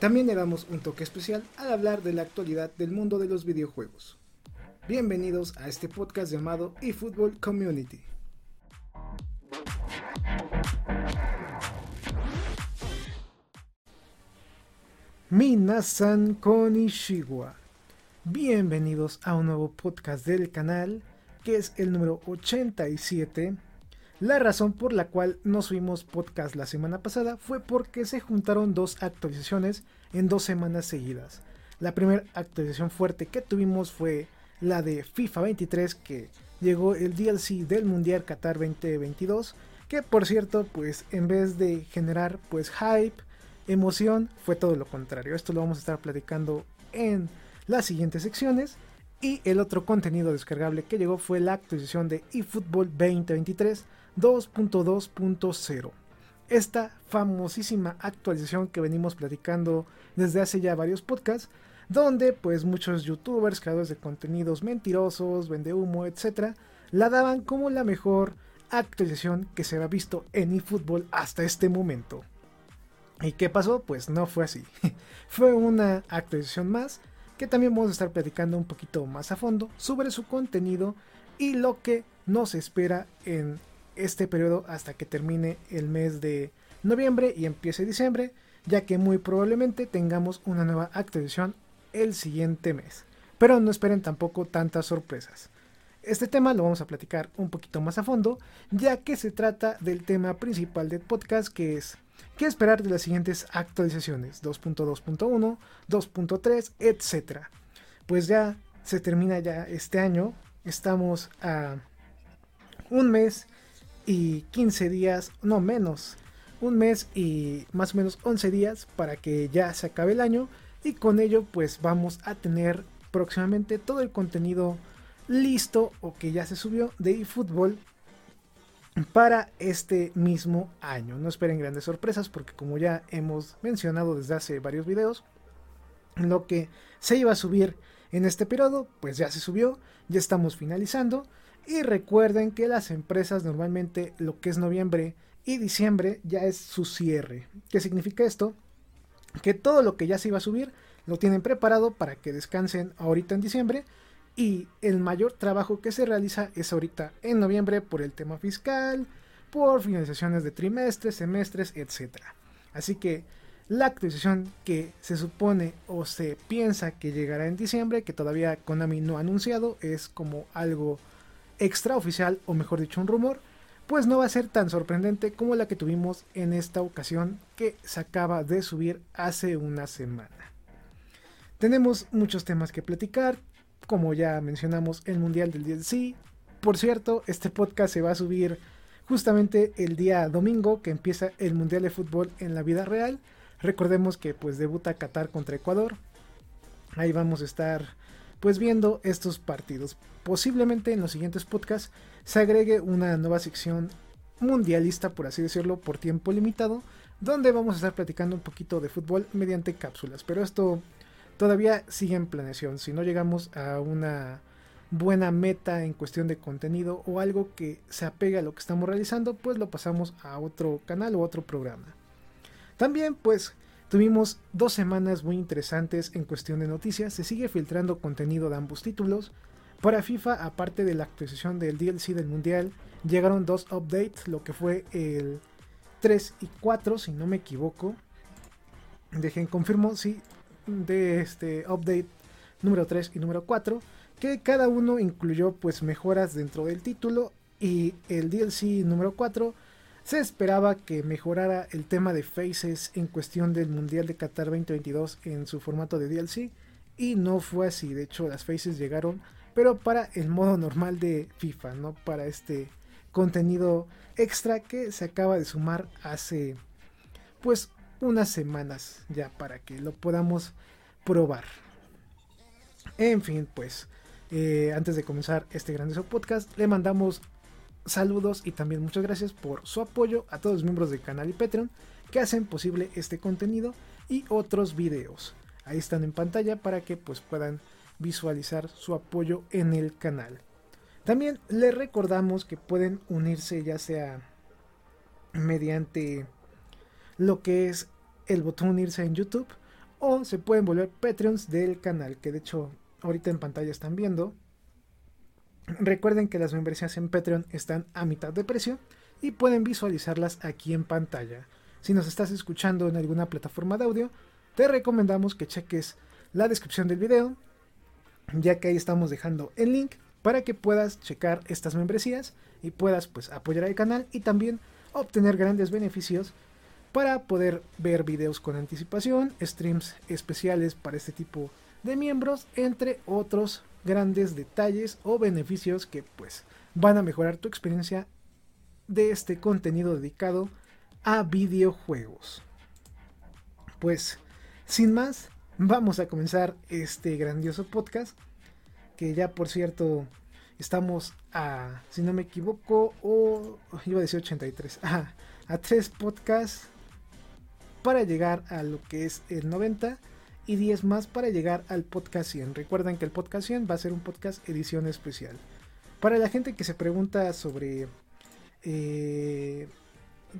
También le damos un toque especial al hablar de la actualidad del mundo de los videojuegos. Bienvenidos a este podcast llamado eFootball Community. Minasan Konishiwa. Bienvenidos a un nuevo podcast del canal, que es el número 87. La razón por la cual no subimos podcast la semana pasada fue porque se juntaron dos actualizaciones en dos semanas seguidas. La primera actualización fuerte que tuvimos fue la de FIFA 23 que llegó el DLC del Mundial Qatar 2022 que por cierto pues en vez de generar pues hype emoción fue todo lo contrario. Esto lo vamos a estar platicando en las siguientes secciones. Y el otro contenido descargable que llegó fue la actualización de eFootball 2023 2.2.0. Esta famosísima actualización que venimos platicando desde hace ya varios podcasts, donde pues muchos youtubers, creadores de contenidos mentirosos, vende humo, etc., la daban como la mejor actualización que se había visto en eFootball hasta este momento. ¿Y qué pasó? Pues no fue así. fue una actualización más que también vamos a estar platicando un poquito más a fondo sobre su contenido y lo que nos espera en este periodo hasta que termine el mes de noviembre y empiece diciembre, ya que muy probablemente tengamos una nueva actualización el siguiente mes. Pero no esperen tampoco tantas sorpresas. Este tema lo vamos a platicar un poquito más a fondo, ya que se trata del tema principal del podcast que es ¿Qué esperar de las siguientes actualizaciones? 2.2.1, 2.3, etc. Pues ya se termina ya este año. Estamos a un mes y 15 días, no menos, un mes y más o menos 11 días para que ya se acabe el año y con ello pues vamos a tener próximamente todo el contenido listo o que ya se subió de eFootball para este mismo año. No esperen grandes sorpresas porque como ya hemos mencionado desde hace varios videos, lo que se iba a subir en este periodo, pues ya se subió, ya estamos finalizando. Y recuerden que las empresas normalmente lo que es noviembre y diciembre ya es su cierre. ¿Qué significa esto? Que todo lo que ya se iba a subir lo tienen preparado para que descansen ahorita en diciembre y el mayor trabajo que se realiza es ahorita en noviembre por el tema fiscal, por finalizaciones de trimestres, semestres, etc. Así que la actualización que se supone o se piensa que llegará en diciembre, que todavía Konami no ha anunciado, es como algo extraoficial o mejor dicho un rumor, pues no va a ser tan sorprendente como la que tuvimos en esta ocasión que se acaba de subir hace una semana. Tenemos muchos temas que platicar, como ya mencionamos, el Mundial del DLC. Por cierto, este podcast se va a subir justamente el día domingo que empieza el Mundial de Fútbol en la vida real. Recordemos que pues debuta Qatar contra Ecuador. Ahí vamos a estar pues viendo estos partidos. Posiblemente en los siguientes podcasts se agregue una nueva sección mundialista, por así decirlo, por tiempo limitado, donde vamos a estar platicando un poquito de fútbol mediante cápsulas. Pero esto todavía sigue en planeación. Si no llegamos a una buena meta en cuestión de contenido o algo que se apegue a lo que estamos realizando, pues lo pasamos a otro canal o otro programa. También pues tuvimos dos semanas muy interesantes en cuestión de noticias. Se sigue filtrando contenido de ambos títulos. Para FIFA, aparte de la actualización del DLC del Mundial, llegaron dos updates, lo que fue el 3 y 4, si no me equivoco. Dejen confirmo, sí, de este update número 3 y número 4, que cada uno incluyó pues mejoras dentro del título y el DLC número 4 se esperaba que mejorara el tema de faces en cuestión del Mundial de Qatar 2022 en su formato de DLC y no fue así, de hecho las faces llegaron pero para el modo normal de FIFA, no para este contenido extra que se acaba de sumar hace pues unas semanas ya para que lo podamos probar. En fin, pues eh, antes de comenzar este grandioso podcast, le mandamos saludos y también muchas gracias por su apoyo a todos los miembros del canal y Patreon que hacen posible este contenido y otros videos. Ahí están en pantalla para que pues puedan visualizar su apoyo en el canal. También les recordamos que pueden unirse ya sea mediante lo que es el botón unirse en YouTube o se pueden volver Patreons del canal que de hecho ahorita en pantalla están viendo. Recuerden que las membresías en Patreon están a mitad de precio y pueden visualizarlas aquí en pantalla. Si nos estás escuchando en alguna plataforma de audio, te recomendamos que cheques la descripción del video, ya que ahí estamos dejando el link para que puedas checar estas membresías y puedas pues apoyar al canal y también obtener grandes beneficios para poder ver videos con anticipación, streams especiales para este tipo de miembros, entre otros grandes detalles o beneficios que pues van a mejorar tu experiencia de este contenido dedicado a videojuegos. Pues sin más, vamos a comenzar este grandioso podcast que ya por cierto estamos a, si no me equivoco, o iba a decir 83, a, a tres podcasts para llegar a lo que es el 90 y 10 más para llegar al podcast 100. Recuerden que el podcast 100 va a ser un podcast edición especial. Para la gente que se pregunta sobre eh,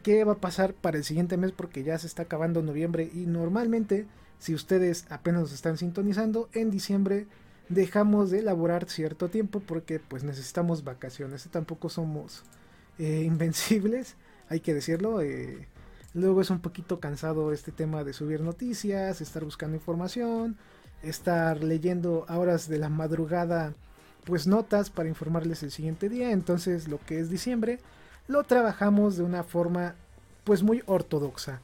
qué va a pasar para el siguiente mes porque ya se está acabando noviembre y normalmente si ustedes apenas nos están sintonizando en diciembre dejamos de elaborar cierto tiempo porque pues necesitamos vacaciones. Tampoco somos eh, invencibles, hay que decirlo. Eh, Luego es un poquito cansado este tema de subir noticias, estar buscando información, estar leyendo a horas de la madrugada pues notas para informarles el siguiente día. Entonces lo que es diciembre lo trabajamos de una forma pues muy ortodoxa.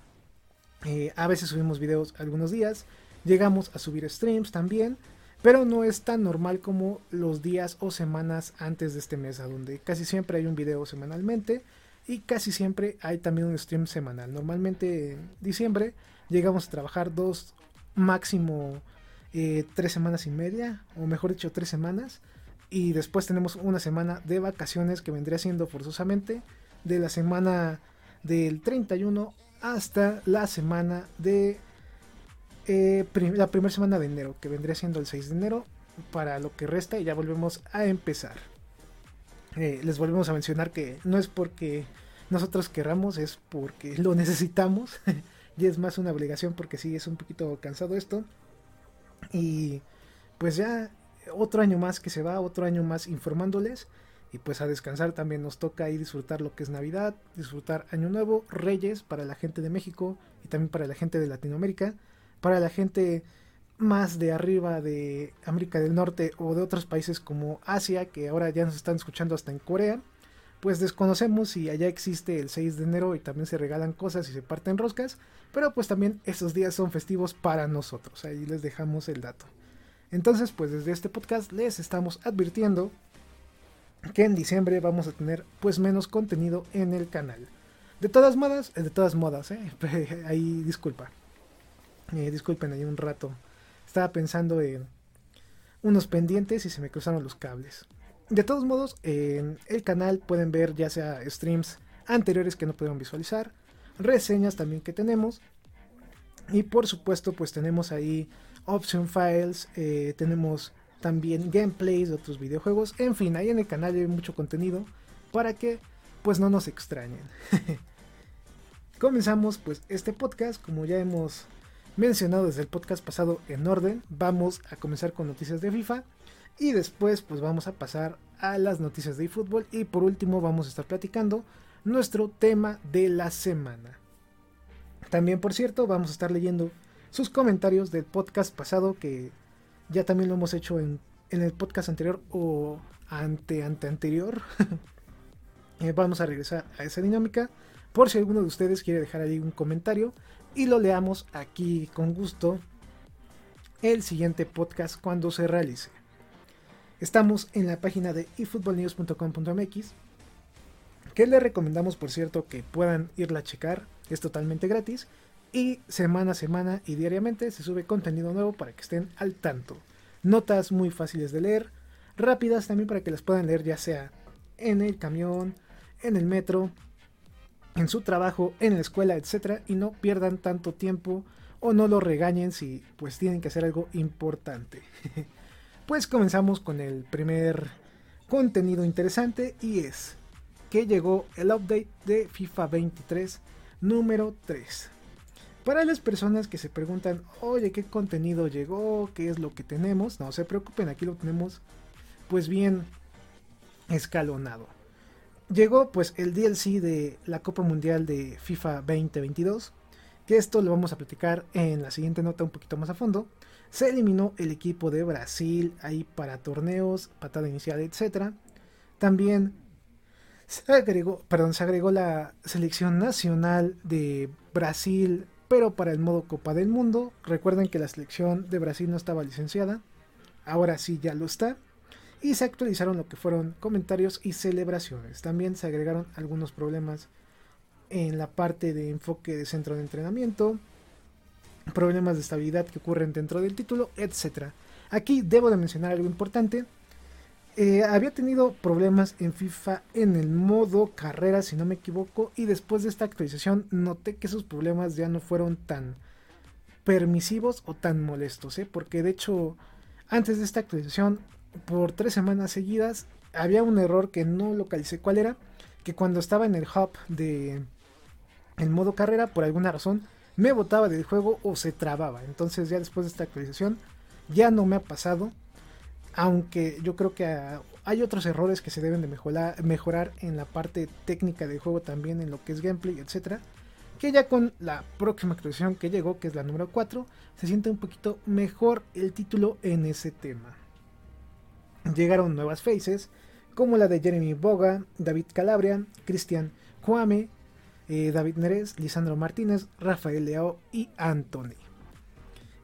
Eh, a veces subimos videos algunos días, llegamos a subir streams también, pero no es tan normal como los días o semanas antes de este mes, donde casi siempre hay un video semanalmente y casi siempre hay también un stream semanal. Normalmente en diciembre llegamos a trabajar dos, máximo eh, tres semanas y media, o mejor dicho, tres semanas. Y después tenemos una semana de vacaciones que vendría siendo forzosamente de la semana del 31 hasta la semana de eh, la primera semana de enero, que vendría siendo el 6 de enero, para lo que resta y ya volvemos a empezar. Eh, les volvemos a mencionar que no es porque nosotros querramos, es porque lo necesitamos. y es más una obligación porque sí es un poquito cansado esto. Y pues ya otro año más que se va, otro año más informándoles. Y pues a descansar también nos toca ahí disfrutar lo que es Navidad, disfrutar Año Nuevo, Reyes para la gente de México y también para la gente de Latinoamérica, para la gente más de arriba de América del Norte o de otros países como Asia, que ahora ya nos están escuchando hasta en Corea, pues desconocemos si allá existe el 6 de enero y también se regalan cosas y se parten roscas, pero pues también esos días son festivos para nosotros, ahí les dejamos el dato. Entonces, pues desde este podcast les estamos advirtiendo que en diciembre vamos a tener pues menos contenido en el canal. De todas modas, de todas modas, ¿eh? ahí disculpa. Eh, disculpen ahí un rato estaba pensando en unos pendientes y se me cruzaron los cables. De todos modos, en el canal pueden ver ya sea streams anteriores que no pudieron visualizar, reseñas también que tenemos. Y por supuesto, pues tenemos ahí option files, eh, tenemos también gameplays de otros videojuegos. En fin, ahí en el canal hay mucho contenido para que pues no nos extrañen. Comenzamos pues este podcast, como ya hemos mencionado desde el podcast pasado en orden, vamos a comenzar con noticias de FIFA y después pues vamos a pasar a las noticias de eFootball y por último vamos a estar platicando nuestro tema de la semana. También por cierto vamos a estar leyendo sus comentarios del podcast pasado que ya también lo hemos hecho en, el podcast anterior o ante ante anterior. Eh, vamos a regresar a esa dinámica por si alguno de ustedes quiere dejar ahí un comentario y lo leamos aquí con gusto el siguiente podcast cuando se realice. Estamos en la página de efootballnews.com.mx que les recomendamos por cierto que puedan irla a checar, es totalmente gratis y semana a semana y diariamente se sube contenido nuevo para que estén al tanto. notas muy fáciles de leer, rápidas también para que las puedan leer ya sea en el camión, en el metro, en su trabajo, en la escuela, etcétera, y no pierdan tanto tiempo o no lo regañen si pues tienen que hacer algo importante. pues comenzamos con el primer contenido interesante y es que llegó el update de FIFA 23 número 3. Para las personas que se preguntan, oye, ¿qué contenido llegó? ¿Qué es lo que tenemos? No se preocupen, aquí lo tenemos pues bien escalonado. Llegó pues el DLC de la Copa Mundial de FIFA 2022, que esto lo vamos a platicar en la siguiente nota un poquito más a fondo. Se eliminó el equipo de Brasil ahí para torneos, patada inicial, etc. También se agregó, perdón, se agregó la selección nacional de Brasil, pero para el modo Copa del Mundo. Recuerden que la selección de Brasil no estaba licenciada, ahora sí ya lo está. Y se actualizaron lo que fueron comentarios y celebraciones. También se agregaron algunos problemas en la parte de enfoque de centro de entrenamiento, problemas de estabilidad que ocurren dentro del título, etc. Aquí debo de mencionar algo importante. Eh, había tenido problemas en FIFA en el modo carrera, si no me equivoco, y después de esta actualización noté que esos problemas ya no fueron tan permisivos o tan molestos, ¿eh? porque de hecho antes de esta actualización, por tres semanas seguidas, había un error que no localicé cuál era, que cuando estaba en el hub de el modo carrera, por alguna razón, me botaba del juego o se trababa. Entonces ya después de esta actualización ya no me ha pasado. Aunque yo creo que hay otros errores que se deben de mejorar, mejorar en la parte técnica del juego también, en lo que es gameplay, etcétera. Que ya con la próxima actualización que llegó, que es la número 4, se siente un poquito mejor el título en ese tema. Llegaron nuevas faces, como la de Jeremy Boga, David Calabria, Cristian Kwame, eh, David Neres, Lisandro Martínez, Rafael Leao y Anthony.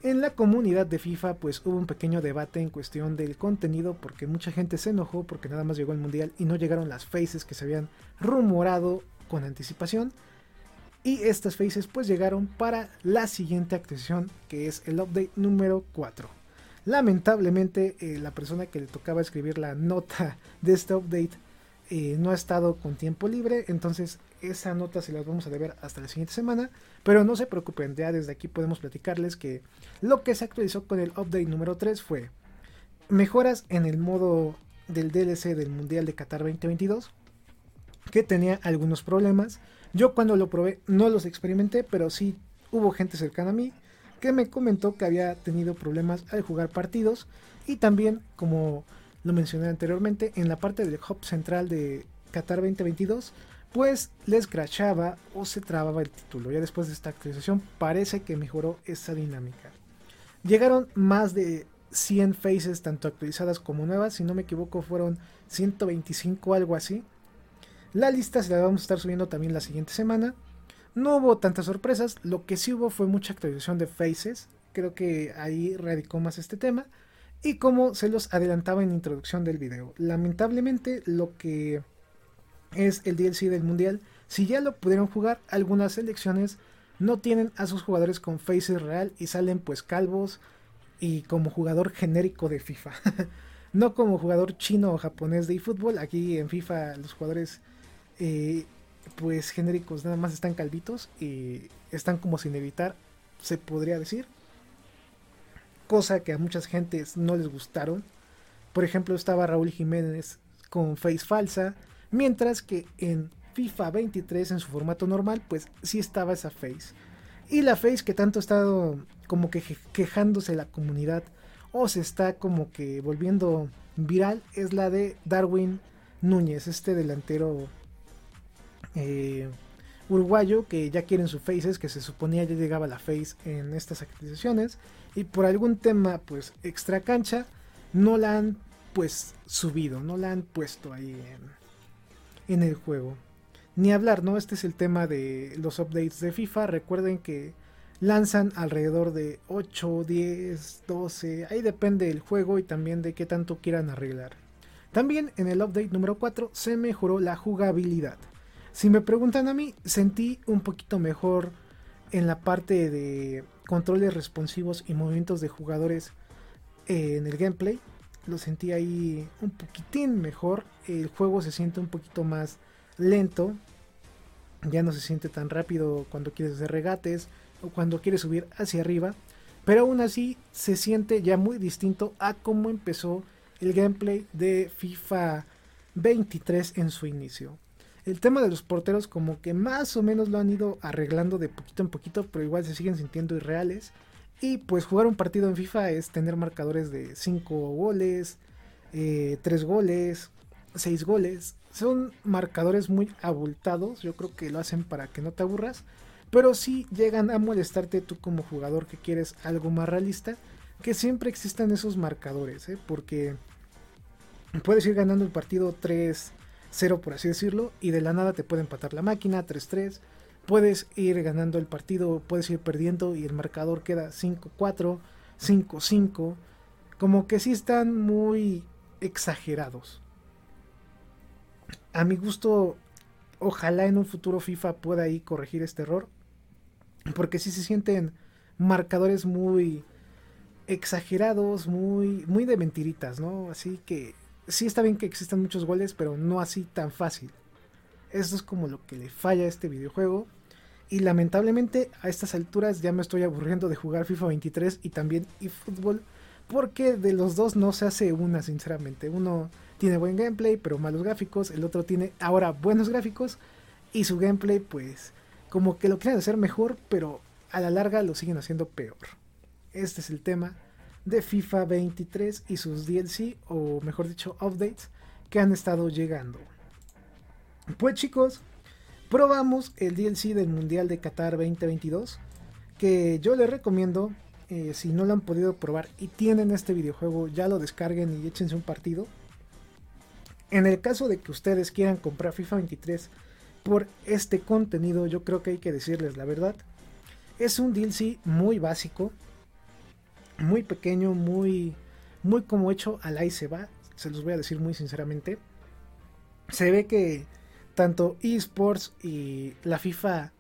En la comunidad de FIFA pues hubo un pequeño debate en cuestión del contenido porque mucha gente se enojó porque nada más llegó el mundial y no llegaron las faces que se habían rumorado con anticipación. Y estas faces pues llegaron para la siguiente actualización que es el update número 4. Lamentablemente eh, la persona que le tocaba escribir la nota de este update eh, no ha estado con tiempo libre, entonces esa nota se las vamos a deber hasta la siguiente semana. Pero no se preocupen, ya desde aquí podemos platicarles que lo que se actualizó con el update número 3 fue mejoras en el modo del DLC del Mundial de Qatar 2022, que tenía algunos problemas. Yo cuando lo probé no los experimenté, pero sí hubo gente cercana a mí que me comentó que había tenido problemas al jugar partidos y también como lo mencioné anteriormente, en la parte del hub central de Qatar 2022, pues les crashaba o se trababa el título. Ya después de esta actualización parece que mejoró esa dinámica. Llegaron más de 100 faces, tanto actualizadas como nuevas, si no me equivoco fueron 125 algo así. La lista se la vamos a estar subiendo también la siguiente semana. No hubo tantas sorpresas, lo que sí hubo fue mucha actualización de faces. Creo que ahí radicó más este tema. Y como se los adelantaba en introducción del video, lamentablemente lo que es el DLC del mundial, si ya lo pudieron jugar, algunas selecciones no tienen a sus jugadores con faces real y salen pues calvos y como jugador genérico de FIFA. no como jugador chino o japonés de eFootball. Aquí en FIFA los jugadores eh, pues genéricos nada más están calvitos y están como sin evitar, se podría decir cosa que a muchas gentes no les gustaron. Por ejemplo, estaba Raúl Jiménez con face falsa, mientras que en FIFA 23 en su formato normal, pues sí estaba esa face. Y la face que tanto ha estado como que quejándose la comunidad o se está como que volviendo viral es la de Darwin Núñez, este delantero eh, uruguayo que ya quieren su faces, que se suponía ya llegaba la face en estas actualizaciones y por algún tema pues extra cancha no la han pues subido, no la han puesto ahí en, el juego. Ni hablar, ¿no? Este es el tema de los updates de FIFA. Recuerden que lanzan alrededor de 8, 10, 12. Ahí depende del juego y también de qué tanto quieran arreglar. También en el update número 4 se mejoró la jugabilidad. Si me preguntan a mí, sentí un poquito mejor en la parte de controles responsivos y movimientos de jugadores eh, en el gameplay. Lo sentí ahí un poquitín mejor. El juego se siente un poquito más lento. Ya no se siente tan rápido cuando quieres hacer regates o cuando quieres subir hacia arriba. Pero aún así se siente ya muy distinto a cómo empezó el gameplay de FIFA 23 en su inicio. El tema de los porteros como que más o menos lo han ido arreglando de poquito en poquito, pero igual se siguen sintiendo irreales. Y pues jugar un partido en FIFA es tener marcadores de 5 goles, 3 eh, goles, 6 goles. Son marcadores muy abultados, yo creo que lo hacen para que no te aburras. Pero sí llegan a molestarte tú como jugador que quieres algo más realista, que siempre existan esos marcadores, ¿eh? porque puedes ir ganando el partido 3 0 por así decirlo, y de la nada te puede empatar la máquina 3-3. Puedes ir ganando el partido, puedes ir perdiendo y el marcador queda 5-4, 5-5. Como que sí están muy exagerados. A mi gusto, ojalá en un futuro FIFA pueda ahí corregir este error. Porque sí se sienten marcadores muy exagerados, muy, muy de mentiritas, ¿no? Así que sí está bien que existan muchos goles, pero no así tan fácil. Eso es como lo que le falla a este videojuego. Y lamentablemente a estas alturas ya me estoy aburriendo de jugar FIFA 23 y también eFootball. Porque de los dos no se hace una, sinceramente. Uno tiene buen gameplay, pero malos gráficos. El otro tiene ahora buenos gráficos. Y su gameplay, pues, como que lo quieren hacer mejor, pero a la larga lo siguen haciendo peor. Este es el tema de FIFA 23 y sus DLC o mejor dicho updates que han estado llegando. Pues chicos, probamos el DLC del Mundial de Qatar 2022 que yo les recomiendo eh, si no lo han podido probar y tienen este videojuego ya lo descarguen y échense un partido. En el caso de que ustedes quieran comprar FIFA 23 por este contenido, yo creo que hay que decirles la verdad. Es un DLC muy básico, muy pequeño, muy, muy como hecho al ahí se va, se los voy a decir muy sinceramente. Se ve que tanto esports y la FIFA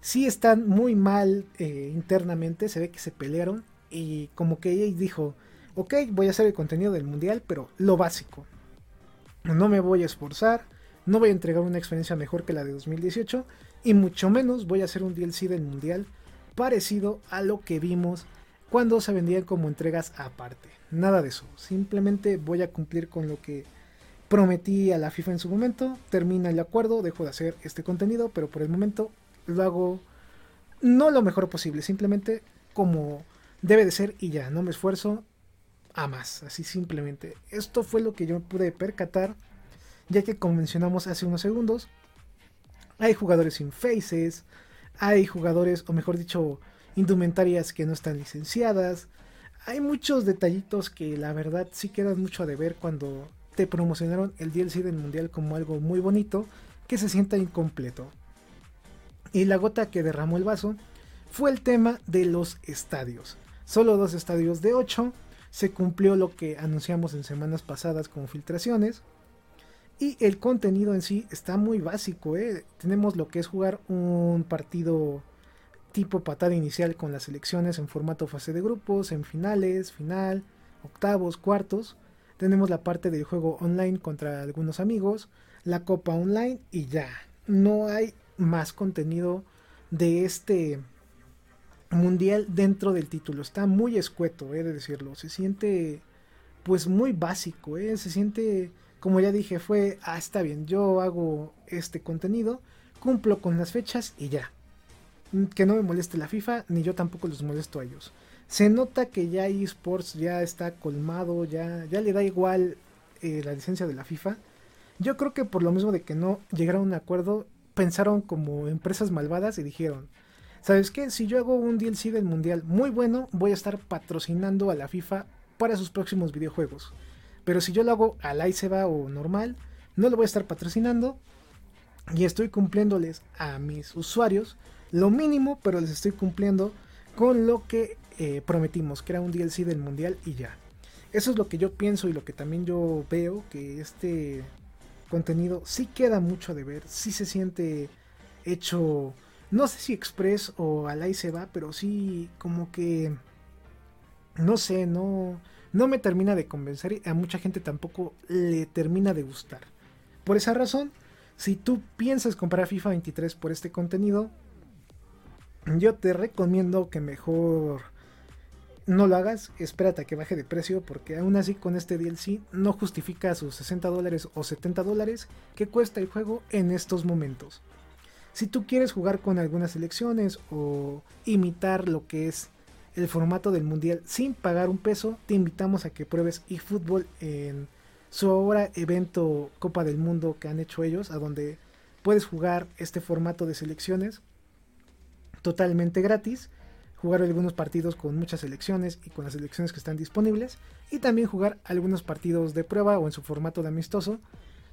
sí están muy mal eh, internamente, se ve que se pelearon y como que ella dijo, ok, voy a hacer el contenido del mundial, pero lo básico. No me voy a esforzar, no voy a entregar una experiencia mejor que la de 2018 y mucho menos voy a hacer un DLC del mundial parecido a lo que vimos cuando se vendían como entregas aparte. Nada de eso, simplemente voy a cumplir con lo que prometí a la FIFA en su momento, termina el acuerdo, dejo de hacer este contenido, pero por el momento lo hago no lo mejor posible, simplemente como debe de ser y ya, no me esfuerzo a más, así simplemente. Esto fue lo que yo pude percatar, ya que como mencionamos hace unos segundos, hay jugadores sin faces, hay jugadores, o mejor dicho, indumentarias que no están licenciadas. Hay muchos detallitos que la verdad sí quedan mucho a deber cuando te promocionaron el DLC del mundial como algo muy bonito que se sienta incompleto. Y la gota que derramó el vaso fue el tema de los estadios. Solo dos estadios de 8. Se cumplió lo que anunciamos en semanas pasadas con filtraciones. Y el contenido en sí está muy básico. ¿eh? Tenemos lo que es jugar un partido tipo patada inicial con las selecciones en formato fase de grupos, en finales, final, octavos, cuartos. Tenemos la parte del juego online contra algunos amigos, la copa online y ya. No hay más contenido de este mundial dentro del título. Está muy escueto, he de decirlo. Se siente pues muy básico, ¿eh? se siente, como ya dije, fue, ah, está bien, yo hago este contenido, cumplo con las fechas y ya que no me moleste la FIFA, ni yo tampoco los molesto a ellos. Se nota que ya eSports ya está colmado, ya, ya le da igual eh, la licencia de la FIFA. Yo creo que por lo mismo de que no llegaron a un acuerdo, pensaron como empresas malvadas y dijeron, ¿sabes qué? Si yo hago un DLC del Mundial muy bueno, voy a estar patrocinando a la FIFA para sus próximos videojuegos. Pero si yo lo hago al va o normal, no lo voy a estar patrocinando y estoy cumpliéndoles a mis usuarios lo mínimo, pero les estoy cumpliendo con lo que eh, prometimos, que era un DLC del mundial y ya. Eso es lo que yo pienso y lo que también yo veo, que este contenido sí queda mucho de ver, sí se siente hecho, no sé si express o al ahí se va, pero sí como que, no sé, no, no me termina de convencer y a mucha gente tampoco le termina de gustar. Por esa razón, si tú piensas comprar FIFA 23 por este contenido, yo te recomiendo que mejor no lo hagas, espérate a que baje de precio porque aún así con este DLC no justifica sus 60 dólares o 70 dólares que cuesta el juego en estos momentos. Si tú quieres jugar con algunas selecciones o imitar lo que es el formato del mundial sin pagar un peso, te invitamos a que pruebes eFootball en su ahora evento Copa del Mundo que han hecho ellos, a donde puedes jugar este formato de selecciones totalmente gratis, jugar algunos partidos con muchas selecciones y con las selecciones que están disponibles, y también jugar algunos partidos de prueba o en su formato de amistoso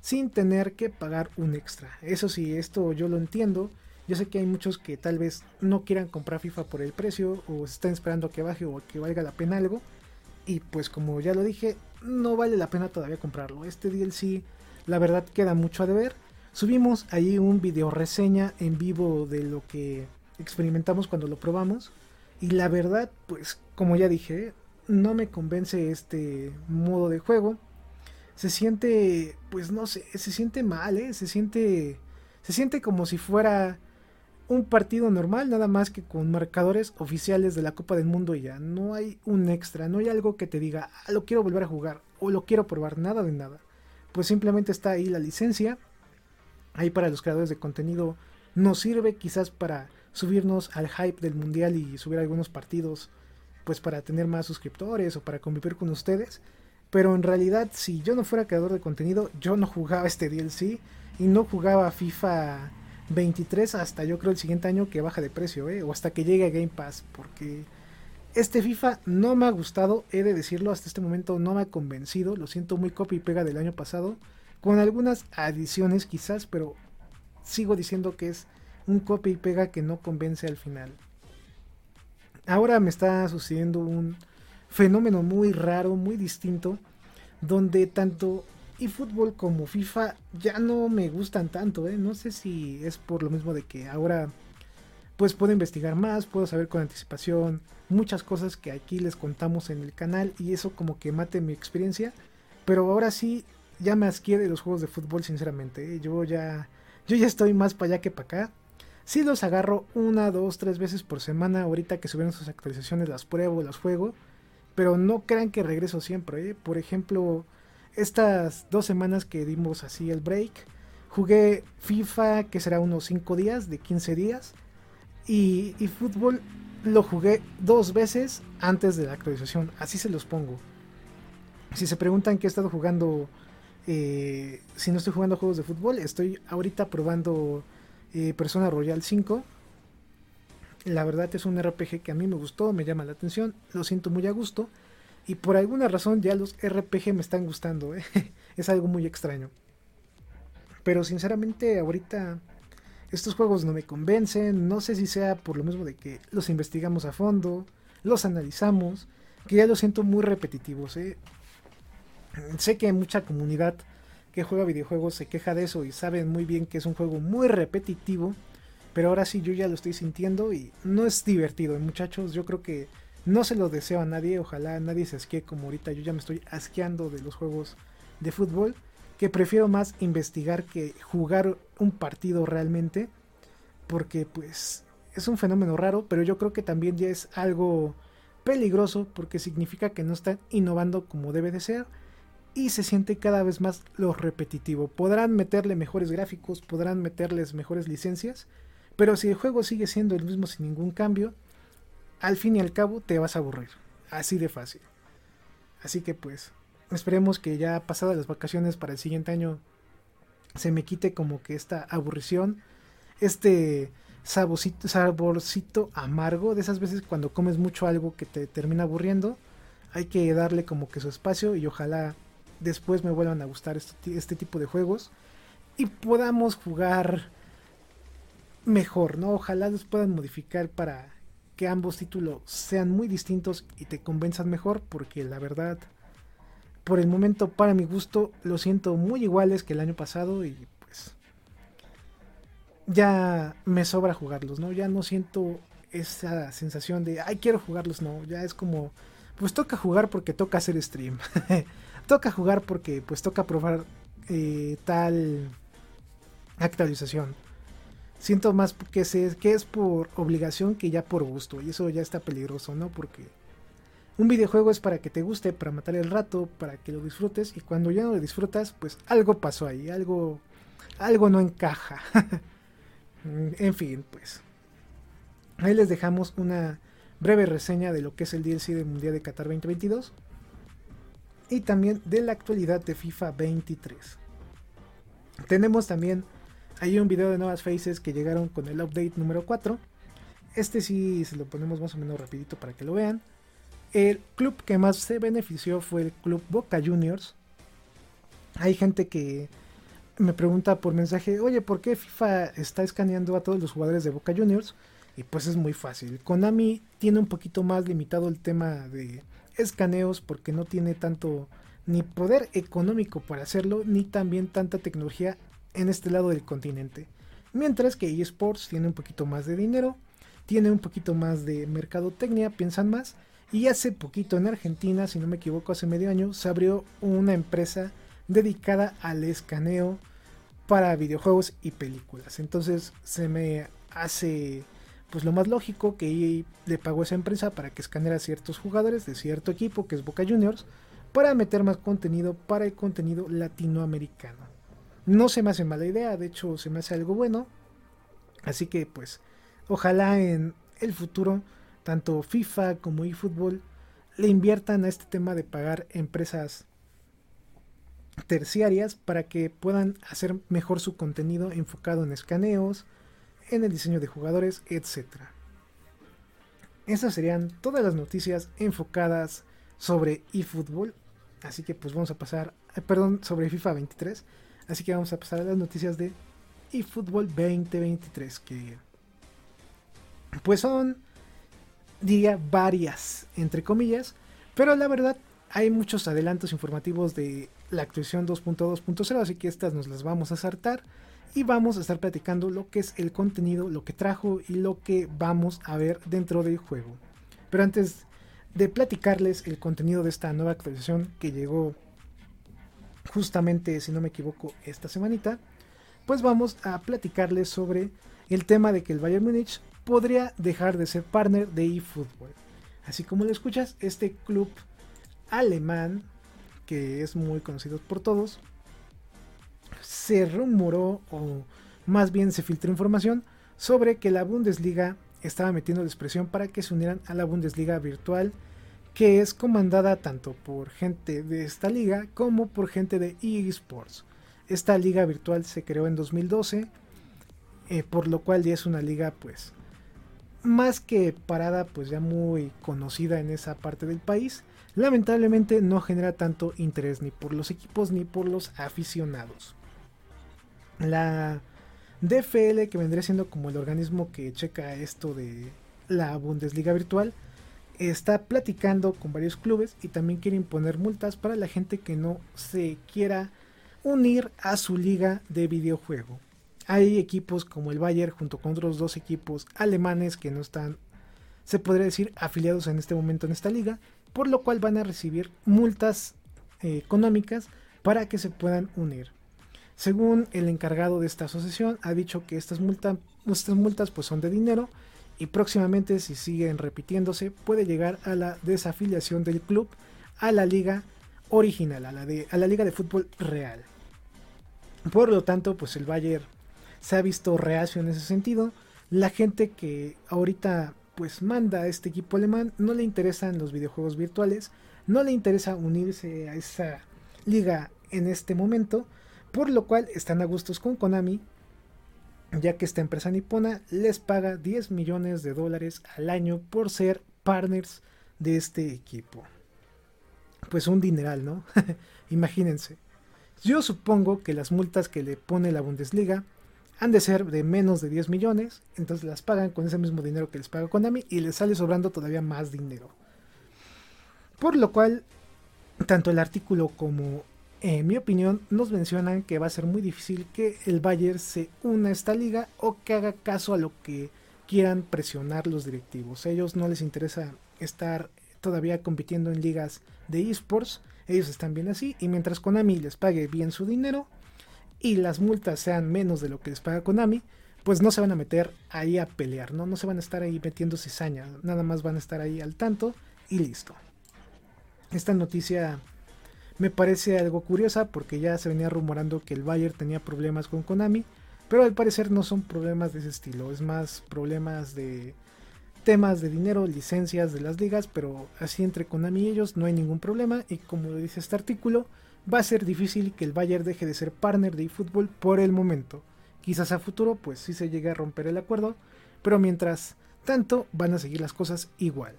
sin tener que pagar un extra. Eso sí, esto yo lo entiendo. Yo sé que hay muchos que tal vez no quieran comprar FIFA por el precio o están esperando a que baje o a que valga la pena algo. Y pues como ya lo dije, no vale la pena todavía comprarlo. Este DLC, la verdad, queda mucho a deber. Subimos ahí un video reseña en vivo de lo que experimentamos cuando lo probamos. Y la verdad, pues como ya dije, no me convence este modo de juego. Se siente, pues no sé, se siente mal, ¿eh? Se siente, se siente como si fuera un partido normal, nada más que con marcadores oficiales de la Copa del Mundo y ya. No hay un extra, no hay algo que te diga, ah, lo quiero volver a jugar o lo quiero probar, nada de nada. Pues simplemente está ahí la licencia. Ahí para los creadores de contenido nos sirve quizás para subirnos al hype del mundial y subir algunos partidos, pues para tener más suscriptores o para convivir con ustedes. Pero en realidad, si yo no fuera creador de contenido, yo no jugaba este DLC y no jugaba FIFA 23 hasta yo creo el siguiente año que baja de precio, ¿eh? o hasta que llegue a Game Pass, porque este FIFA no me ha gustado, he de decirlo, hasta este momento no me ha convencido, lo siento muy copy y pega del año pasado, con algunas adiciones quizás, pero sigo diciendo que es un copy y pega que no convence al final. Ahora me está sucediendo un fenómeno muy raro, muy distinto, donde tanto fútbol como FIFA ya no me gustan tanto, ¿eh? No sé si es por lo mismo de que ahora pues puedo investigar más, puedo saber con anticipación muchas cosas que aquí les contamos en el canal y eso como que mate mi experiencia. Pero ahora sí ya me adquiere los juegos de fútbol sinceramente. ¿eh? Yo ya yo ya estoy más para allá que para acá. Si los agarro una, dos, tres veces por semana. Ahorita que subieron sus actualizaciones las pruebo, las juego. Pero no crean que regreso siempre. ¿eh? Por ejemplo, estas dos semanas que dimos así el break, jugué FIFA, que será unos 5 días, de 15 días, y, fútbol lo jugué dos veces antes de la actualización, así se los pongo. Si se preguntan qué he estado jugando, eh, si no estoy jugando juegos de fútbol, estoy ahorita probando eh, Persona Royal 5. La verdad es un RPG que a mí me gustó, me llama la atención, lo siento muy a gusto. Y por alguna razón ya los RPG me están gustando. ¿eh? es algo muy extraño. Pero sinceramente ahorita estos juegos no me convencen. No sé si sea por lo mismo de que los investigamos a fondo, los analizamos, que ya los siento muy repetitivos. ¿eh? Sé que hay mucha comunidad que juega videojuegos se queja de eso y saben muy bien que es un juego muy repetitivo. Pero ahora sí yo ya lo estoy sintiendo y no es divertido. Muchachos, yo creo que no se lo deseo a nadie, ojalá nadie se asquee como ahorita yo ya me estoy asqueando de los juegos de fútbol, que prefiero más investigar que jugar un partido realmente, porque pues es un fenómeno raro, pero yo creo que también ya es algo peligroso porque significa que no están innovando como debe de ser y se siente cada vez más lo repetitivo. Podrán meterle mejores gráficos, podrán meterles mejores licencias, pero si el juego sigue siendo el mismo sin ningún cambio, al fin y al cabo te vas a aburrir. Así de fácil. Así que pues, esperemos que ya pasadas las vacaciones para el siguiente año se me quite como que esta aburrición, este saborcito, saborcito amargo de esas veces cuando comes mucho algo que te termina aburriendo. Hay que darle como que su espacio y ojalá después me vuelvan a gustar este, este tipo de juegos y podamos jugar mejor, ¿no? Ojalá los puedan modificar para que ambos títulos sean muy distintos y te convenzan mejor, porque la verdad, por el momento, para mi gusto, lo siento muy iguales que el año pasado y pues ya me sobra jugarlos, ¿no? Ya no siento esa sensación de, ay, quiero jugarlos, no, ya es como, pues toca jugar porque toca hacer stream. toca jugar porque pues toca probar eh, tal actualización. Siento más que, se, que es por obligación que ya por gusto. Y eso ya está peligroso, ¿no? Porque un videojuego es para que te guste, para matar el rato, para que lo disfrutes. Y cuando ya no lo disfrutas, pues algo pasó ahí, algo, algo no encaja. en fin, pues. Ahí les dejamos una breve reseña de lo que es el DLC del Mundial de Qatar 2022 y también de la actualidad de FIFA 23. Tenemos también ahí un video de nuevas faces que llegaron con el update número 4. Este sí se lo ponemos más o menos rapidito para que lo vean. El club que más se benefició fue el club Boca Juniors. Hay gente que me pregunta por mensaje, oye, ¿por qué FIFA está escaneando a todos los jugadores de Boca Juniors? Y pues es muy fácil. Konami tiene un poquito más limitado el tema de escaneos porque no tiene tanto ni poder económico para hacerlo, ni también tanta tecnología en este lado del continente. Mientras que eSports tiene un poquito más de dinero, tiene un poquito más de mercadotecnia, piensan más. Y hace poquito en Argentina, si no me equivoco, hace medio año, se abrió una empresa dedicada al escaneo para videojuegos y películas. Entonces se me hace pues lo más lógico que EA le pagó a esa empresa para que escaneara a ciertos jugadores de cierto equipo que es Boca Juniors para meter más contenido para el contenido latinoamericano. No se me hace mala idea, de hecho se me hace algo bueno. Así que pues ojalá en el futuro tanto FIFA como eFootball le inviertan a este tema de pagar empresas terciarias para que puedan hacer mejor su contenido enfocado en escaneos, en el diseño de jugadores, etc. Esas serían todas las noticias enfocadas sobre eFootball. Así que pues vamos a pasar, eh, perdón, sobre FIFA 23. Así que vamos a pasar a las noticias de eFootball 2023 que pues son diría varias entre comillas, pero la verdad hay muchos adelantos informativos de la actualización 2.2.0, así que estas nos las vamos a saltar y vamos a estar platicando lo que es el contenido, lo que trajo y lo que vamos a ver dentro del juego. Pero antes de platicarles el contenido de esta nueva actualización que llegó justamente, si no me equivoco, esta semanita, pues vamos a platicarles sobre el tema de que el Bayern Múnich podría dejar de ser partner de eFootball. Así como lo escuchas, este club alemán, que es muy conocido por todos, se rumoró o más bien se filtró información sobre que la Bundesliga estaba metiendo expresión para que se unieran a la Bundesliga virtual que es comandada tanto por gente de esta liga como por gente de eSports. Esta liga virtual se creó en 2012, eh, por lo cual ya es una liga pues más que parada pues ya muy conocida en esa parte del país. Lamentablemente no genera tanto interés ni por los equipos ni por los aficionados. La DFL, que vendría siendo como el organismo que checa esto de la Bundesliga virtual, está platicando con varios clubes y también quiere imponer multas para la gente que no se quiera unir a su liga de videojuego. Hay equipos como el Bayern junto con otros dos equipos alemanes que no están, se podría decir, afiliados en este momento en esta liga, por lo cual van a recibir multas eh, económicas para que se puedan unir. Según el encargado de esta asociación, ha dicho que estas, multas pues son de dinero y próximamente si siguen repitiéndose puede llegar a la desafiliación del club a la liga original, a la, de, a la liga de fútbol real. Por lo tanto, pues el Bayern se ha visto reacio en ese sentido. La gente que ahorita pues manda a este equipo alemán no le interesan los videojuegos virtuales, no le interesa unirse a esa liga en este momento por lo cual están a gustos con Konami, ya que esta empresa nipona les paga 10 millones de dólares al año por ser partners de este equipo. Pues un dineral, ¿no? Imagínense. Yo supongo que las multas que le pone la Bundesliga han de ser de menos de 10 millones, entonces las pagan con ese mismo dinero que les paga Konami y les sale sobrando todavía más dinero. Por lo cual, tanto el artículo como en mi opinión, nos mencionan que va a ser muy difícil que el Bayern se una a esta liga o que haga caso a lo que quieran presionar los directivos. A ellos no les interesa estar todavía compitiendo en ligas de esports, ellos están bien así, y mientras Konami les pague bien su dinero y las multas sean menos de lo que les paga Konami, pues no se van a meter ahí a pelear, ¿no? No se van a estar ahí metiendo cizaña, nada más van a estar ahí al tanto y listo. Esta noticia me parece algo curiosa porque ya se venía rumorando que el Bayern tenía problemas con Konami, pero al parecer no son problemas de ese estilo, es más problemas de temas de dinero, licencias de las ligas, pero así entre Konami y ellos no hay ningún problema y como dice este artículo, va a ser difícil que el Bayern deje de ser partner de eFootball por el momento. Quizás a futuro pues sí se llegue a romper el acuerdo, pero mientras tanto van a seguir las cosas igual.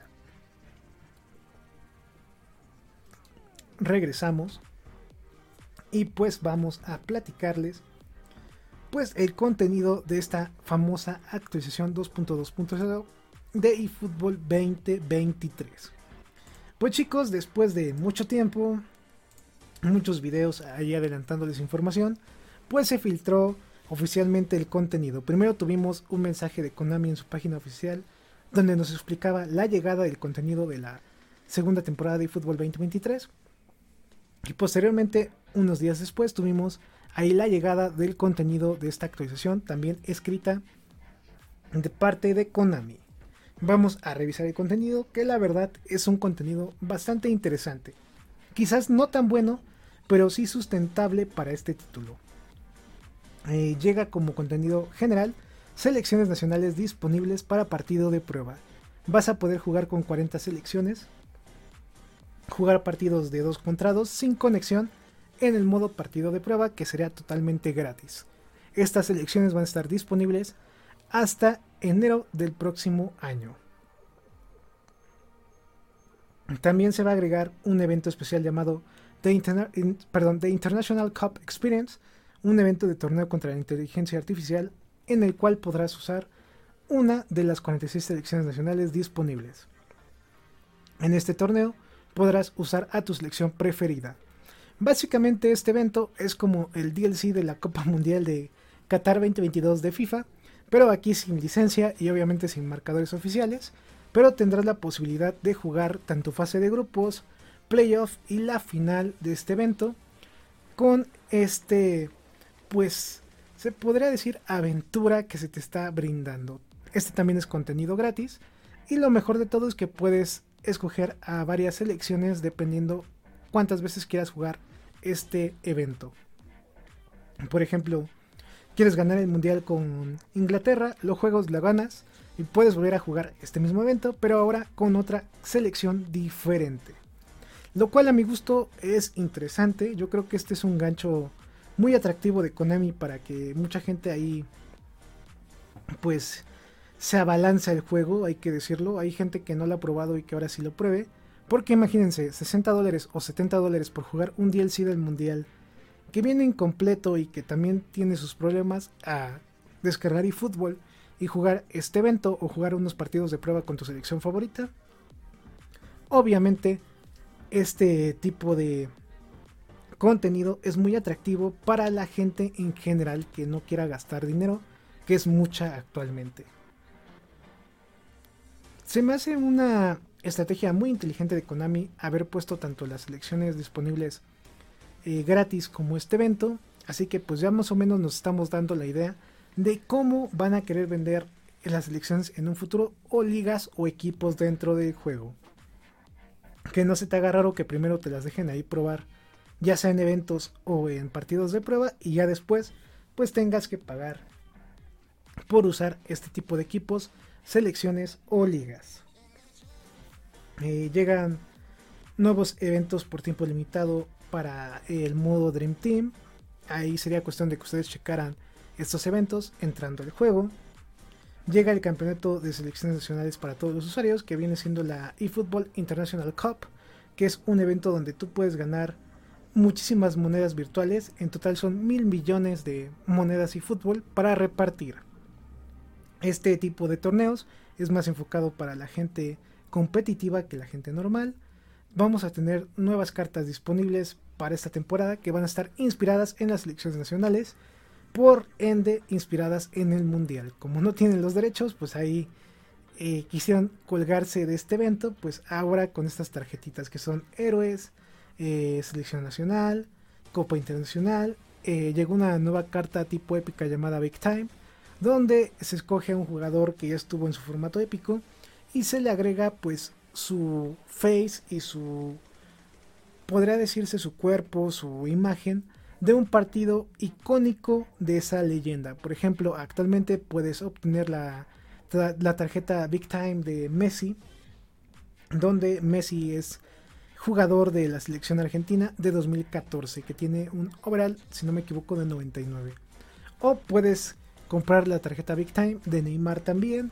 Regresamos y pues vamos a platicarles pues el contenido de esta famosa actualización 2.2.0 de eFootball 2023. Pues chicos, después de mucho tiempo, muchos videos ahí adelantándoles información, pues se filtró oficialmente el contenido. Primero tuvimos un mensaje de Konami en su página oficial donde nos explicaba la llegada del contenido de la segunda temporada de eFootball 2023. Y posteriormente, unos días después, tuvimos ahí la llegada del contenido de esta actualización, también escrita de parte de Konami. Vamos a revisar el contenido, que la verdad es un contenido bastante interesante. Quizás no tan bueno, pero sí sustentable para este título. Eh, llega como contenido general selecciones nacionales disponibles para partido de prueba. Vas a poder jugar con 40 selecciones, jugar partidos de 2 contra 2 sin conexión en el modo partido de prueba que sería totalmente gratis. Estas selecciones van a estar disponibles hasta enero del próximo año. También se va a agregar un evento especial llamado The, International Cup Experience, un evento de torneo contra la inteligencia artificial en el cual podrás usar una de las 46 selecciones nacionales disponibles. En este torneo podrás usar a tu selección preferida. Básicamente este evento es como el DLC de la Copa Mundial de Qatar 2022 de FIFA, pero aquí sin licencia y obviamente sin marcadores oficiales, pero tendrás la posibilidad de jugar tanto fase de grupos, playoff y la final de este evento con este pues se podría decir aventura que se te está brindando. Este también es contenido gratis y lo mejor de todo es que puedes escoger a varias selecciones dependiendo cuántas veces quieras jugar este evento. Por ejemplo, quieres ganar el mundial con Inglaterra, los juegos la ganas y puedes volver a jugar este mismo evento, pero ahora con otra selección diferente. Lo cual a mi gusto es interesante. Yo creo que este es un gancho muy atractivo de Konami para que mucha gente ahí pues se abalanza el juego, hay que decirlo. Hay gente que no lo ha probado y que ahora sí lo pruebe. Porque imagínense, 60 dólares o 70 dólares por jugar un DLC del mundial que viene incompleto y que también tiene sus problemas a descargar eFootball y jugar este evento o jugar unos partidos de prueba con tu selección favorita. Obviamente, este tipo de contenido es muy atractivo para la gente en general que no quiera gastar dinero, que es mucha actualmente. Se me hace una estrategia muy inteligente de Konami haber puesto tanto las selecciones disponibles eh, gratis como este evento. Así que pues ya más o menos nos estamos dando la idea de cómo van a querer vender las selecciones en un futuro o ligas o equipos dentro del juego. Que no se te haga raro que primero te las dejen ahí probar, ya sea en eventos o en partidos de prueba y ya después pues tengas que pagar por usar este tipo de equipos, selecciones o ligas. Eh, llegan nuevos eventos por tiempo limitado para el modo Dream Team. Ahí sería cuestión de que ustedes checaran estos eventos entrando al juego. Llega el campeonato de selecciones nacionales para todos los usuarios, que viene siendo la eFootball International Cup, que es un evento donde tú puedes ganar muchísimas monedas virtuales. En total son mil millones de monedas eFootball para repartir. Este tipo de torneos es más enfocado para la gente competitiva que la gente normal. Vamos a tener nuevas cartas disponibles para esta temporada que van a estar inspiradas en las selecciones nacionales, por ende inspiradas en el mundial. Como no tienen los derechos, pues ahí eh, quisieron colgarse de este evento, pues ahora con estas tarjetitas que son héroes, eh, selección nacional, Copa Internacional, eh, llegó una nueva carta tipo épica llamada Big Time, donde se escoge a un jugador que ya estuvo en su formato épico y se le agrega pues su face y su podría decirse su cuerpo, su imagen de un partido icónico de esa leyenda. Por ejemplo, actualmente puedes obtener la, la tarjeta Big Time de Messi, donde Messi es jugador de la selección argentina de 2014, que tiene un overall, si no me equivoco, de 99. O puedes comprar la tarjeta Big Time de Neymar también,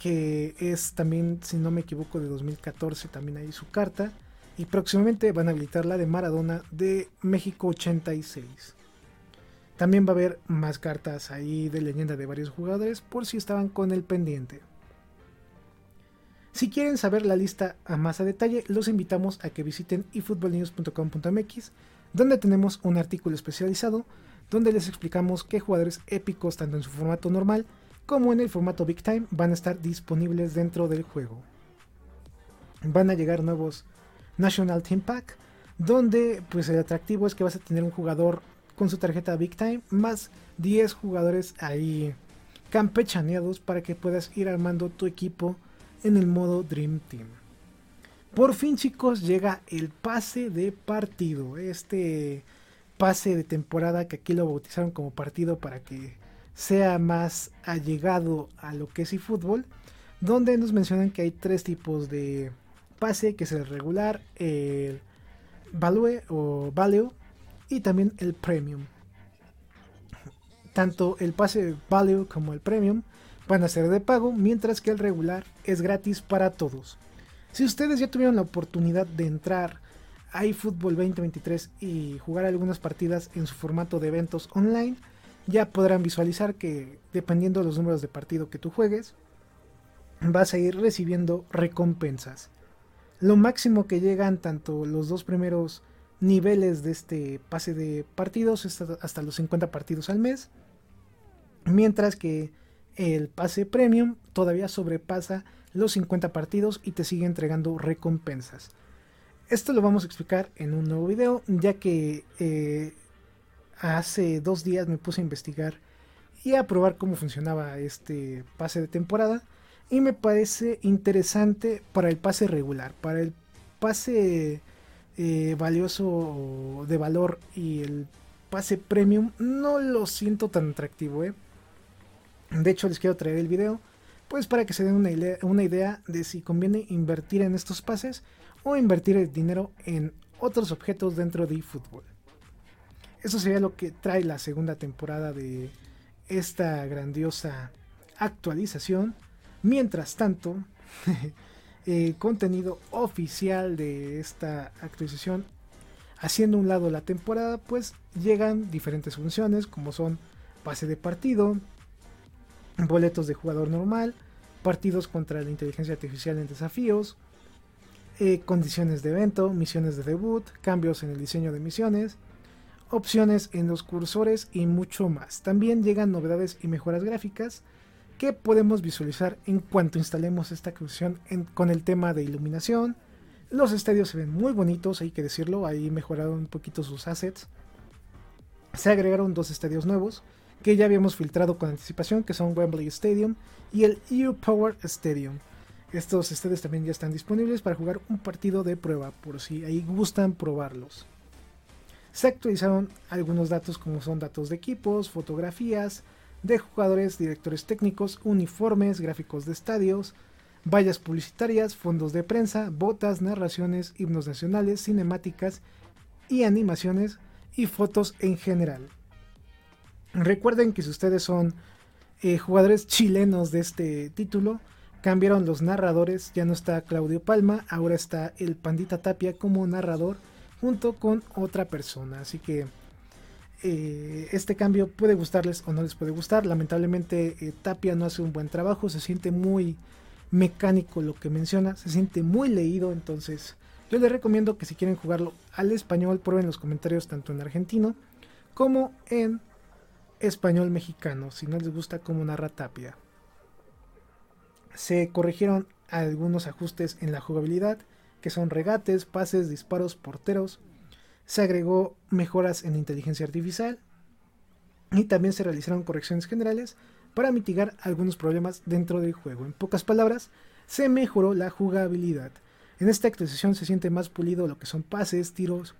que es también, si no me equivoco, de 2014, también hay su carta. Y próximamente van a habilitar la de Maradona de México 86. También va a haber más cartas ahí de leyenda de varios jugadores por si estaban con el pendiente. Si quieren saber la lista a más a detalle, los invitamos a que visiten efootballnews.com.mx, donde tenemos un artículo especializado donde les explicamos qué jugadores épicos, tanto en su formato normal como en el formato Big Time, van a estar disponibles dentro del juego. Van a llegar nuevos National Team Pack, donde pues el atractivo es que vas a tener un jugador con su tarjeta Big Time más 10 jugadores ahí campechaneados para que puedas ir armando tu equipo en el modo Dream Team. Por fin chicos llega el pase de partido, este pase de temporada que aquí lo bautizaron como partido para que sea más allegado a lo que es eFootball, donde nos mencionan que hay tres tipos de pase, que es el regular, el value o value y también el premium. Tanto el pase value como el premium van a ser de pago, mientras que el regular es gratis para todos. Si ustedes ya tuvieron la oportunidad de entrar a eFootball 2023 y jugar algunas partidas en su formato de eventos online, ya podrán visualizar que dependiendo de los números de partido que tú juegues, vas a ir recibiendo recompensas. Lo máximo que llegan tanto los dos primeros niveles de este pase de partidos hasta los 50 partidos al mes, mientras que el pase premium todavía sobrepasa los 50 partidos y te sigue entregando recompensas. Esto lo vamos a explicar en un nuevo video, ya que eh, hace dos días me puse a investigar y a probar cómo funcionaba este pase de temporada. Y me parece interesante para el pase regular, para el pase eh, valioso de valor y el pase premium no lo siento tan atractivo. ¿eh? De hecho, les quiero traer el video, pues para que se den una idea, de si conviene invertir en estos pases o invertir el dinero en otros objetos dentro de eFootball. Eso sería lo que trae la segunda temporada de esta grandiosa actualización. Mientras tanto, el contenido oficial de esta actualización, haciendo un lado la temporada, pues llegan diferentes funciones como son pase de partido, boletos de jugador normal, partidos contra la inteligencia artificial en desafíos, eh, condiciones de evento, misiones de debut, cambios en el diseño de misiones, opciones en los cursores y mucho más. También llegan novedades y mejoras gráficas que podemos visualizar en cuanto instalemos esta actualización con el tema de iluminación. Los estadios se ven muy bonitos, hay que decirlo, ahí mejoraron un poquito sus assets. Se agregaron dos estadios nuevos, que ya habíamos filtrado con anticipación, que son Wembley Stadium y el EU Power Stadium. Estos estadios también ya están disponibles para jugar un partido de prueba, por si ahí gustan probarlos. Se actualizaron algunos datos como son datos de equipos, fotografías de jugadores, directores técnicos, uniformes, gráficos de estadios, vallas publicitarias, fondos de prensa, botas, narraciones, himnos nacionales, cinemáticas y animaciones y fotos en general. Recuerden que si ustedes son eh, jugadores chilenos de este título, cambiaron los narradores, ya no está Claudio Palma, ahora está el Pandita Tapia como narrador junto con otra persona. Así que eh, este cambio puede gustarles o no les puede gustar. Lamentablemente eh, Tapia no hace un buen trabajo, se siente muy mecánico lo que menciona, se siente muy leído, entonces yo les recomiendo que si quieren jugarlo al español, prueben los comentarios tanto en argentino como en español mexicano, si no les gusta cómo narra Tapia. Se corrigieron algunos ajustes en la jugabilidad, que son regates, pases, disparos, porteros. Se agregó mejoras en inteligencia artificial y también se realizaron correcciones generales para mitigar algunos problemas dentro del juego. En pocas palabras, se mejoró la jugabilidad. En esta actualización se siente más pulido lo que son pases, tiros,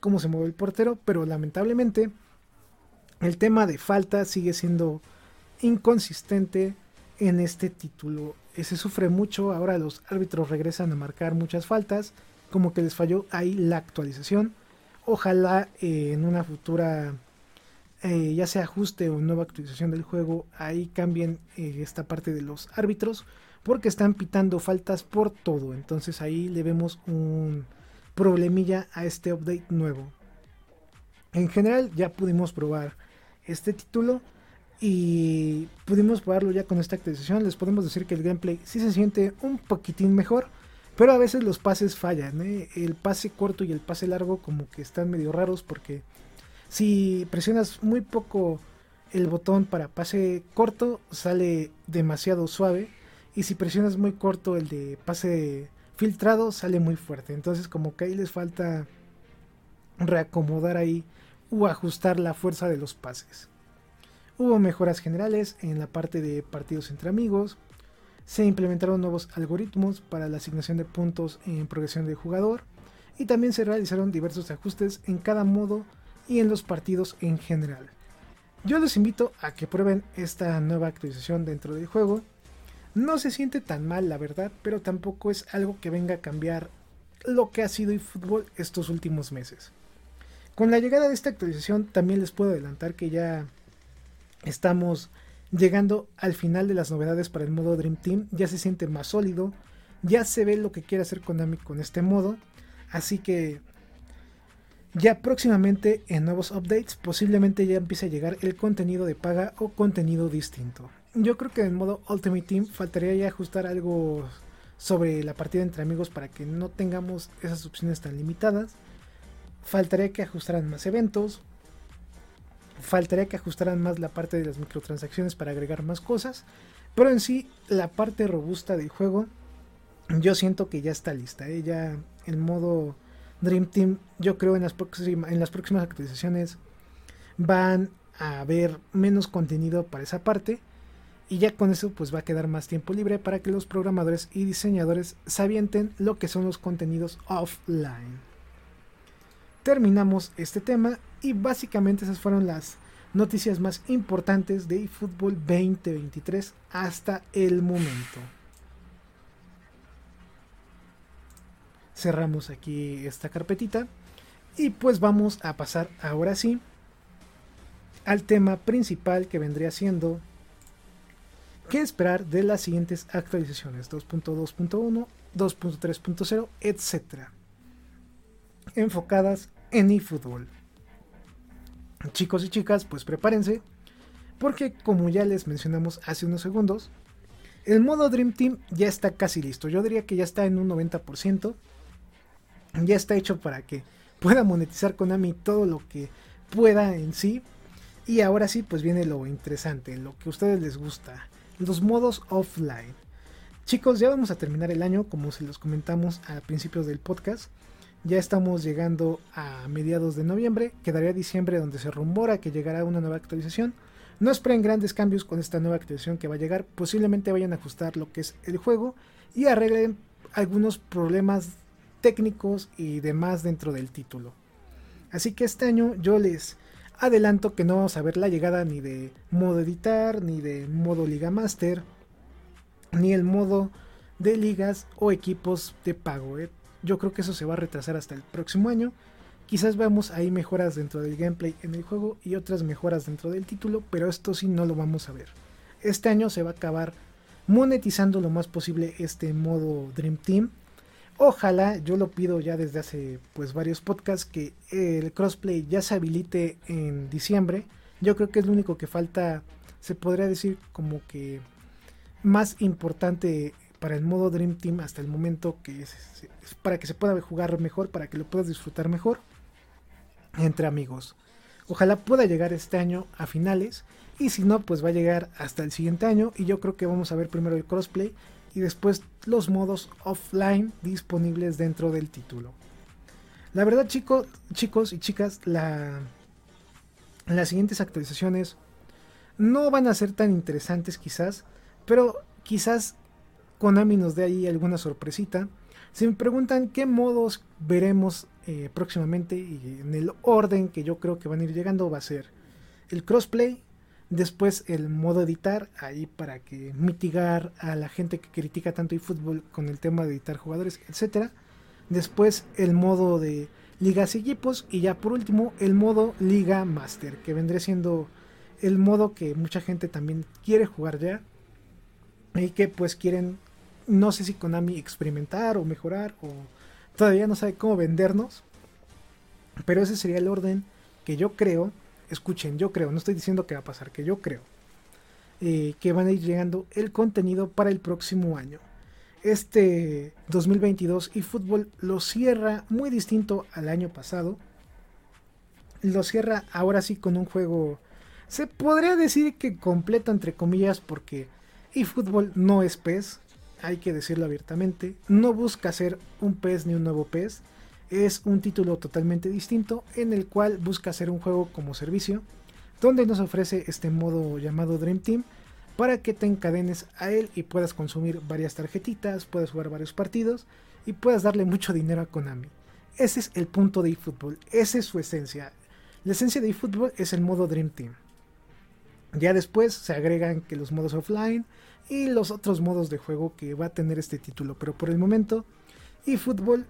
cómo se mueve el portero, pero lamentablemente el tema de falta sigue siendo inconsistente en este título. Eh, se sufre mucho, ahora los árbitros regresan a marcar muchas faltas, como que les falló ahí la actualización. Ojalá eh, en una futura eh, ya sea ajuste o nueva actualización del juego, ahí cambien esta parte de los árbitros, porque están pitando faltas por todo. Entonces ahí le vemos un problemilla a este update nuevo. En general ya pudimos probar este título y pudimos probarlo ya con esta actualización. Les podemos decir que el gameplay sí se siente un poquitín mejor, pero a veces los pases fallan. ¿eh? El pase corto y el pase largo como que están medio raros porque si presionas muy poco el botón para pase corto sale demasiado suave y si presionas muy corto el de pase filtrado sale muy fuerte. Entonces como que ahí les falta reacomodar ahí o ajustar la fuerza de los pases. Hubo mejoras generales en la parte de partidos entre amigos. Se implementaron nuevos algoritmos para la asignación de puntos en progresión del jugador. Y también se realizaron diversos ajustes en cada modo y en los partidos en general. Yo los invito a que prueben esta nueva actualización dentro del juego. No se siente tan mal, la verdad, pero tampoco es algo que venga a cambiar lo que ha sido eFootball estos últimos meses. Con la llegada de esta actualización también les puedo adelantar que ya estamos llegando al final de las novedades para el modo Dream Team. Ya se siente más sólido, ya se ve lo que quiere hacer Konami con este modo. Así que ya próximamente en nuevos updates posiblemente ya empiece a llegar el contenido de paga o contenido distinto. Yo creo que en modo Ultimate Team faltaría ya ajustar algo sobre la partida entre amigos para que no tengamos esas opciones tan limitadas faltaría que ajustaran más eventos, faltaría que ajustaran más la parte de las microtransacciones para agregar más cosas, pero en sí la parte robusta del juego yo siento que ya está lista, ¿eh? ya el modo Dream Team yo creo en las, en las próximas actualizaciones van a haber menos contenido para esa parte y ya con eso pues va a quedar más tiempo libre para que los programadores y diseñadores sabienten lo que son los contenidos offline terminamos este tema y básicamente esas fueron las noticias más importantes de eFootball 2023 hasta el momento. Cerramos aquí esta carpetita y pues vamos a pasar ahora sí al tema principal que vendría siendo qué esperar de las siguientes actualizaciones 2.2.1, 2.3.0, etcétera enfocadas en eFootball. Chicos y chicas, pues prepárense, porque como ya les mencionamos hace unos segundos, el modo Dream Team ya está casi listo. Yo diría que ya está en un 90%. Ya está hecho para que pueda monetizar Konami todo lo que pueda en sí. Y ahora sí, pues viene lo interesante, lo que a ustedes les gusta, los modos offline. Chicos, ya vamos a terminar el año, como se los comentamos a principios del podcast. Ya estamos llegando a mediados de noviembre, quedaría diciembre donde se rumora que llegará una nueva actualización. No esperen grandes cambios con esta nueva actualización que va a llegar, posiblemente vayan a ajustar lo que es el juego y arreglen algunos problemas técnicos y demás dentro del título. Así que este año yo les adelanto que no vamos a ver la llegada ni de modo editar, ni de modo Liga Master, ni el modo de ligas o equipos de pago. ¿eh? Yo creo que eso se va a retrasar hasta el próximo año. Quizás veamos ahí mejoras dentro del gameplay en el juego y otras mejoras dentro del título, pero esto sí no lo vamos a ver. Este año se va a acabar monetizando lo más posible este modo Dream Team. Ojalá, yo lo pido ya desde hace pues varios podcasts que el crossplay ya se habilite en diciembre. Yo creo que es lo único que falta, se podría decir como que más importante para el modo Dream Team hasta el momento que es, para que se pueda jugar mejor, para que lo puedas disfrutar mejor entre amigos. Ojalá pueda llegar este año a finales y si no, pues va a llegar hasta el siguiente año y yo creo que vamos a ver primero el crossplay y después los modos offline disponibles dentro del título. La verdad chicos, chicos y chicas, la, las siguientes actualizaciones no van a ser tan interesantes quizás, pero quizás Konami nos dé ahí alguna sorpresita. Si me preguntan qué modos veremos eh, próximamente y en el orden que yo creo que van a ir llegando va a ser el crossplay, después el modo editar, ahí para que mitigar a la gente que critica tanto eFootball con el tema de editar jugadores, etcétera. Después el modo de ligas y equipos y ya por último el modo liga master, que vendría siendo el modo que mucha gente también quiere jugar ya y que pues quieren no sé si Konami experimentar o mejorar o todavía no sabe cómo vendernos. Pero ese sería el orden que yo creo, escuchen, yo creo, no estoy diciendo que va a pasar, que yo creo, eh, que van a ir llegando el contenido para el próximo año. Este 2022 y fútbol lo cierra muy distinto al año pasado. Lo cierra ahora sí con un juego, se podría decir que completo entre comillas porque eFootball no es PES, hay que decirlo abiertamente, no busca ser un PES ni un nuevo PES, es un título totalmente distinto en el cual busca ser un juego como servicio, donde nos ofrece este modo llamado Dream Team para que te encadenes a él y puedas consumir varias tarjetitas, puedas jugar varios partidos y puedas darle mucho dinero a Konami. Ese es el punto de eFootball, esa es su esencia. La esencia de eFootball es el modo Dream Team. Ya después se agregan que los modos offline, y los otros modos de juego que va a tener este título. Pero por el momento, eFootball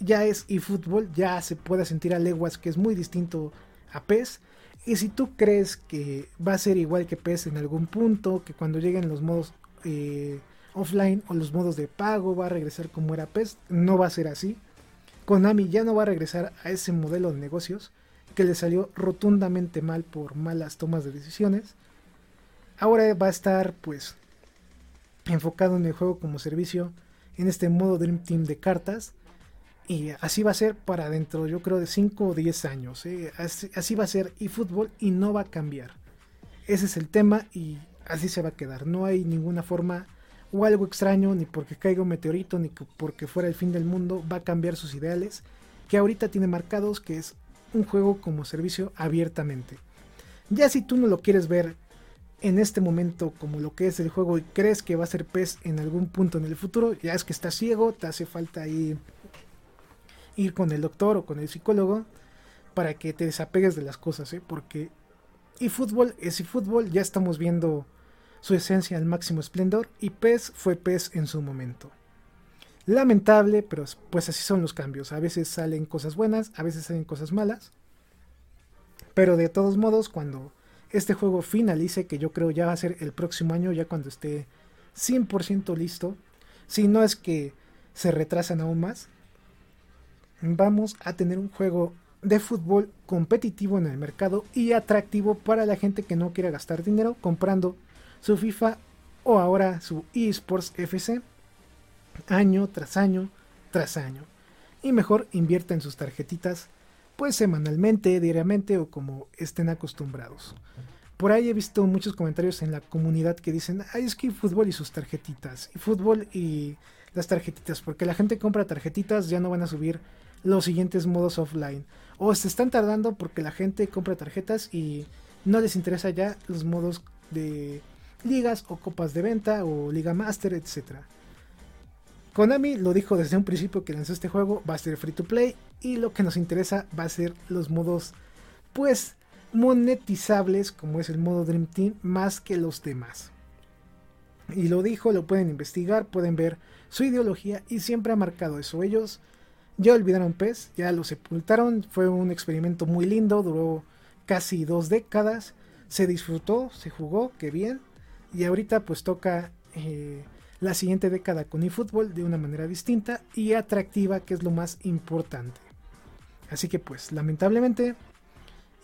ya es eFootball, ya se puede sentir a leguas que es muy distinto a PES. Y si tú crees que va a ser igual que PES en algún punto, que cuando lleguen los modos eh, offline o los modos de pago va a regresar como era PES, no va a ser así. Konami ya no va a regresar a ese modelo de negocios que le salió rotundamente mal por malas tomas de decisiones. Ahora va a estar pues enfocado en el juego como servicio en este modo Dream Team de cartas. Y así va a ser para dentro, yo creo, de 5 o 10 años. ¿eh? Así, va a ser eFootball y no va a cambiar. Ese es el tema y así se va a quedar. No hay ninguna forma o algo extraño, ni porque caiga un meteorito, ni porque fuera el fin del mundo, va a cambiar sus ideales. Que ahorita tiene marcados que es un juego como servicio abiertamente. Ya si tú no lo quieres ver en este momento como lo que es el juego y crees que va a ser PES en algún punto en el futuro, ya es que estás ciego, te hace falta ir, ir con el doctor o con el psicólogo para que te desapegues de las cosas, ¿eh? porque y fútbol es y fútbol, ya estamos viendo su esencia al máximo esplendor y PES fue PES en su momento. Lamentable, pero pues así son los cambios. A veces salen cosas buenas, a veces salen cosas malas. Pero de todos modos, cuando este juego finalice, que yo creo ya va a ser el próximo año, ya cuando esté 100% listo. Si no es que se retrasan aún más, vamos a tener un juego de fútbol competitivo en el mercado y atractivo para la gente que no quiera gastar dinero comprando su FIFA o ahora su eSports FC año tras año tras año. Y mejor invierta en sus tarjetitas pues semanalmente, diariamente o como estén acostumbrados. Por ahí he visto muchos comentarios en la comunidad que dicen, ay, es que fútbol y sus tarjetitas, y fútbol y las tarjetitas, porque la gente compra tarjetitas, ya no van a subir los siguientes modos offline. O se están tardando porque la gente compra tarjetas y no les interesa ya los modos de ligas o copas de venta o liga master, etcétera. Konami lo dijo desde un principio que lanzó este juego, va a ser free to play y lo que nos interesa va a ser los modos pues monetizables como es el modo Dream Team más que los demás. Y lo dijo, lo pueden investigar, pueden ver su ideología y siempre ha marcado eso. Ellos ya olvidaron PES, ya lo sepultaron, fue un experimento muy lindo, duró casi dos décadas, se disfrutó, se jugó, qué bien, y ahorita pues toca eh, la siguiente década con eFootball de una manera distinta y atractiva, que es lo más importante. Así que pues, lamentablemente,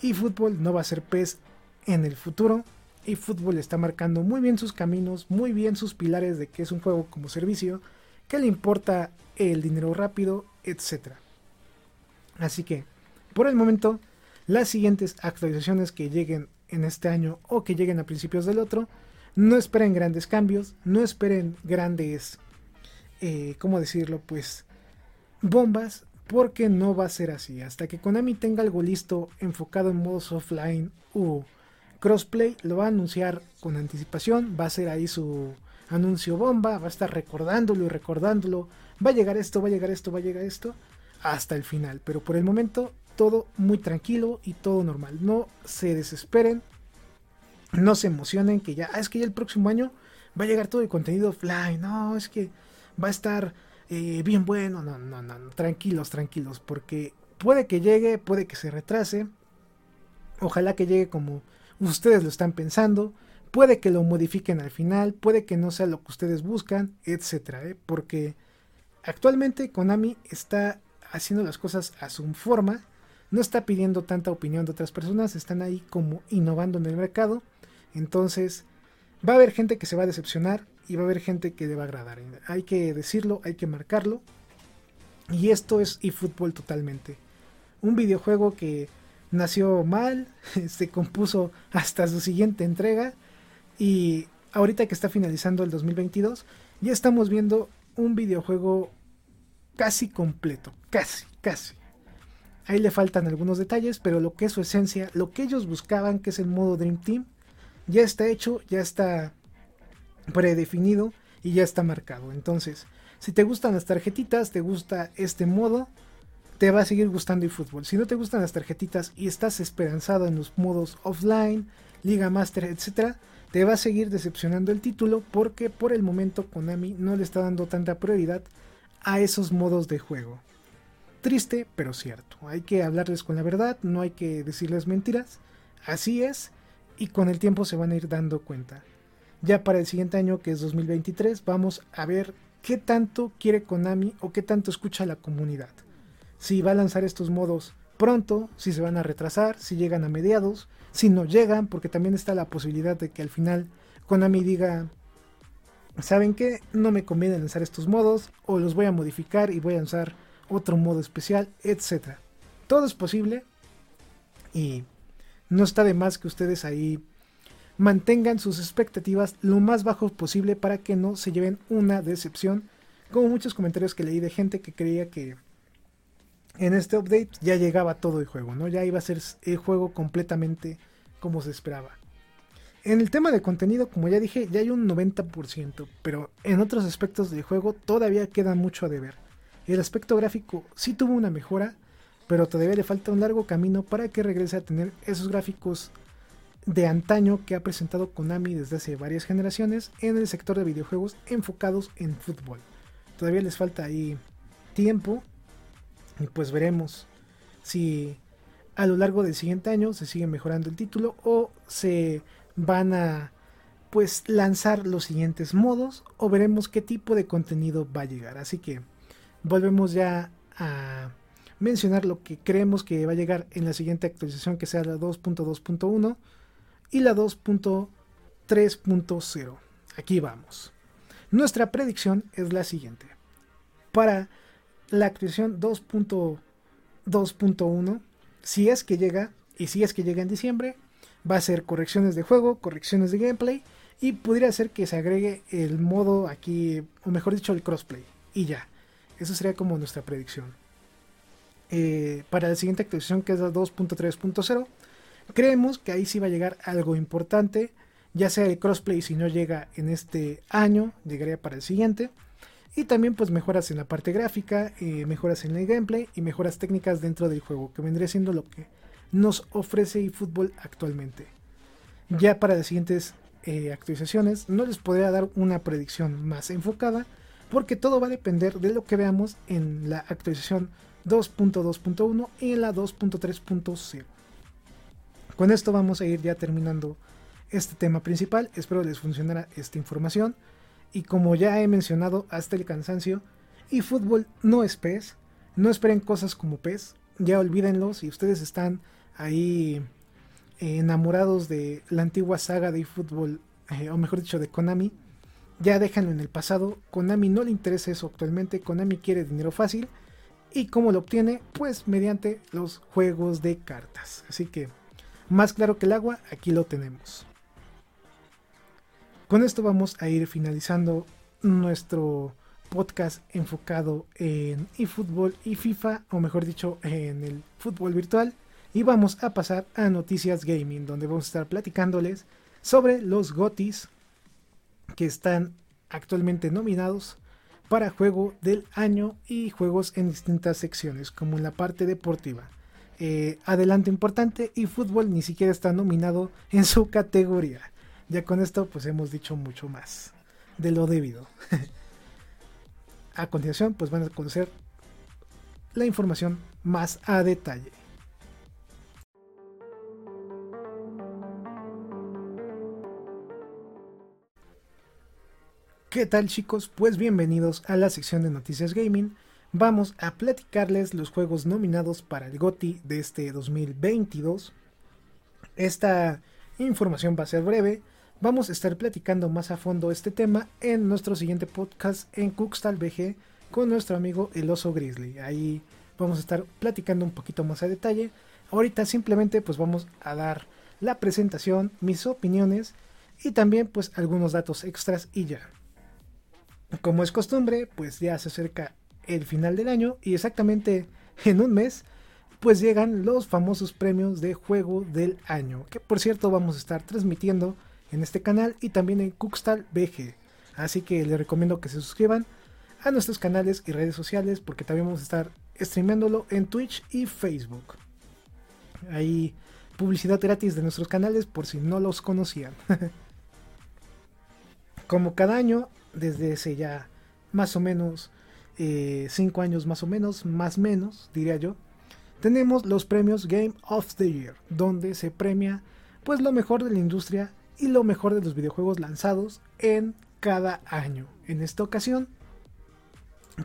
eFootball no va a ser PES en el futuro. eFootball está marcando muy bien sus caminos, muy bien sus pilares de que es un juego como servicio, que le importa el dinero rápido, etc. Así que, por el momento, las siguientes actualizaciones que lleguen en este año o que lleguen a principios del otro, no esperen grandes cambios, no esperen grandes, eh, ¿cómo decirlo? Pues bombas, porque no va a ser así. Hasta que Konami tenga algo listo enfocado en modos offline o crossplay, lo va a anunciar con anticipación, va a ser ahí su anuncio bomba, va a estar recordándolo y recordándolo, va a llegar esto, va a llegar esto, va a llegar esto, hasta el final. Pero por el momento todo muy tranquilo y todo normal. No se desesperen, no se emocionen que ya, ah, es que ya el próximo año va a llegar todo el contenido offline, no, es que va a estar eh, bien bueno, no, no, no, tranquilos, tranquilos, porque puede que llegue, puede que se retrase, ojalá que llegue como ustedes lo están pensando, puede que lo modifiquen al final, puede que no sea lo que ustedes buscan, etcétera, ¿eh? porque actualmente Konami está haciendo las cosas a su forma, no está pidiendo tanta opinión de otras personas, están ahí como innovando en el mercado, entonces va a haber gente que se va a decepcionar, y va a haber gente que le va a agradar. Hay que decirlo, hay que marcarlo. Y esto es eFootball totalmente. Un videojuego que nació mal, se compuso hasta su siguiente entrega y ahorita que está finalizando el 2022 ya estamos viendo un videojuego casi completo, casi, casi. Ahí le faltan algunos detalles, pero lo que es su esencia, lo que ellos buscaban, que es el modo Dream Team, ya está hecho, ya está predefinido y ya está marcado. Entonces, si te gustan las tarjetitas, te gusta este modo, te va a seguir gustando eFootball. Si no te gustan las tarjetitas y estás esperanzado en los modos offline, Liga Master, etc., te va a seguir decepcionando el título porque por el momento Konami no le está dando tanta prioridad a esos modos de juego. Triste, pero cierto. Hay que hablarles con la verdad, no hay que decirles mentiras. Así es, y con el tiempo se van a ir dando cuenta ya para el siguiente año, que es 2023, vamos a ver qué tanto quiere Konami o qué tanto escucha la comunidad. Si va a lanzar estos modos pronto, si se van a retrasar, si llegan a mediados, si no llegan, porque también está la posibilidad de que al final Konami diga, ¿saben qué? No me conviene lanzar estos modos o los voy a modificar y voy a lanzar otro modo especial, etc. Todo es posible y no está de más que ustedes ahí mantengan sus expectativas lo más bajos posible para que no se lleven una decepción. Como muchos comentarios que leí de gente que creía que en este update ya llegaba todo el juego, ¿no? Ya iba a ser el juego completamente como se esperaba. En el tema de contenido, como ya dije, ya hay un 90%, pero en otros aspectos del juego todavía queda mucho a deber. El aspecto gráfico sí tuvo una mejora, pero todavía le falta un largo camino para que regrese a tener esos gráficos de antaño que ha presentado Konami desde hace varias generaciones en el sector de videojuegos enfocados en fútbol. Todavía les falta ahí tiempo y pues veremos si a lo largo del siguiente año se sigue mejorando el título o se van a pues lanzar los siguientes modos o veremos qué tipo de contenido va a llegar. Así que volvemos ya a mencionar lo que creemos que va a llegar en la siguiente actualización que sea la 2.2.1 y la 2.3.0. Aquí vamos. Nuestra predicción es la siguiente. Para la actualización 2.2.1, si es que llega, y si es que llega en diciembre, va a ser correcciones de juego, correcciones de gameplay, y podría ser que se agregue el modo aquí, o mejor dicho, el crossplay. Y ya. Eso sería como nuestra predicción. Eh, para la siguiente actualización, que es la 2.3.0, Creemos que ahí sí va a llegar algo importante, ya sea el crossplay si no llega en este año, llegaría para el siguiente. Y también pues mejoras en la parte gráfica, eh, mejoras en el gameplay y mejoras técnicas dentro del juego, que vendría siendo lo que nos ofrece eFootball actualmente. Ya para las siguientes eh, actualizaciones no les podría dar una predicción más enfocada, porque todo va a depender de lo que veamos en la actualización 2.2.1 y en la 2.3.0. Con esto vamos a ir ya terminando este tema principal. Espero les funcionara esta información. Y como ya he mencionado hasta el cansancio, y fútbol no es pez. No esperen cosas como pez. Ya olvídenlo. Si ustedes están ahí eh, enamorados de la antigua saga de fútbol, eh, o mejor dicho, de Konami, ya déjenlo en el pasado. Konami no le interesa eso actualmente. Konami quiere dinero fácil ¿Y cómo lo obtiene? Pues mediante los juegos de cartas. Así que, más claro que el agua, aquí lo tenemos. Con esto vamos a ir finalizando nuestro podcast enfocado en eFootball y FIFA, o mejor dicho, en el fútbol virtual. Y vamos a pasar a noticias gaming, donde vamos a estar platicándoles sobre los GOTIS que están actualmente nominados para juego del año y juegos en distintas secciones, como en la parte deportiva. Eh, adelante importante y fútbol ni siquiera está nominado en su categoría. Ya con esto pues hemos dicho mucho más de lo debido. a continuación pues van a conocer la información más a detalle. ¿Qué tal chicos? Pues bienvenidos a la sección de noticias gaming. Vamos a platicarles los juegos nominados para el GOTI de este 2022. Esta información va a ser breve. Vamos a estar platicando más a fondo este tema en nuestro siguiente podcast en Cookstal BG con nuestro amigo el oso grizzly. Ahí vamos a estar platicando un poquito más a detalle. Ahorita simplemente pues vamos a dar la presentación, mis opiniones y también pues algunos datos extras y ya. Como es costumbre, pues ya se acerca el final del año y exactamente en un mes pues llegan los famosos premios de juego del año, que por cierto vamos a estar transmitiendo en este canal y también en Cookstal BG. Así que les recomiendo que se suscriban a nuestros canales y redes sociales porque también vamos a estar streamándolo en Twitch y Facebook. Hay publicidad gratis de nuestros canales por si no los conocían. Como cada año, desde ese ya más o menos 5 eh, años más o menos, más menos diría yo, tenemos los premios Game of the Year, donde se premia pues lo mejor de la industria y lo mejor de los videojuegos lanzados en cada año. En esta ocasión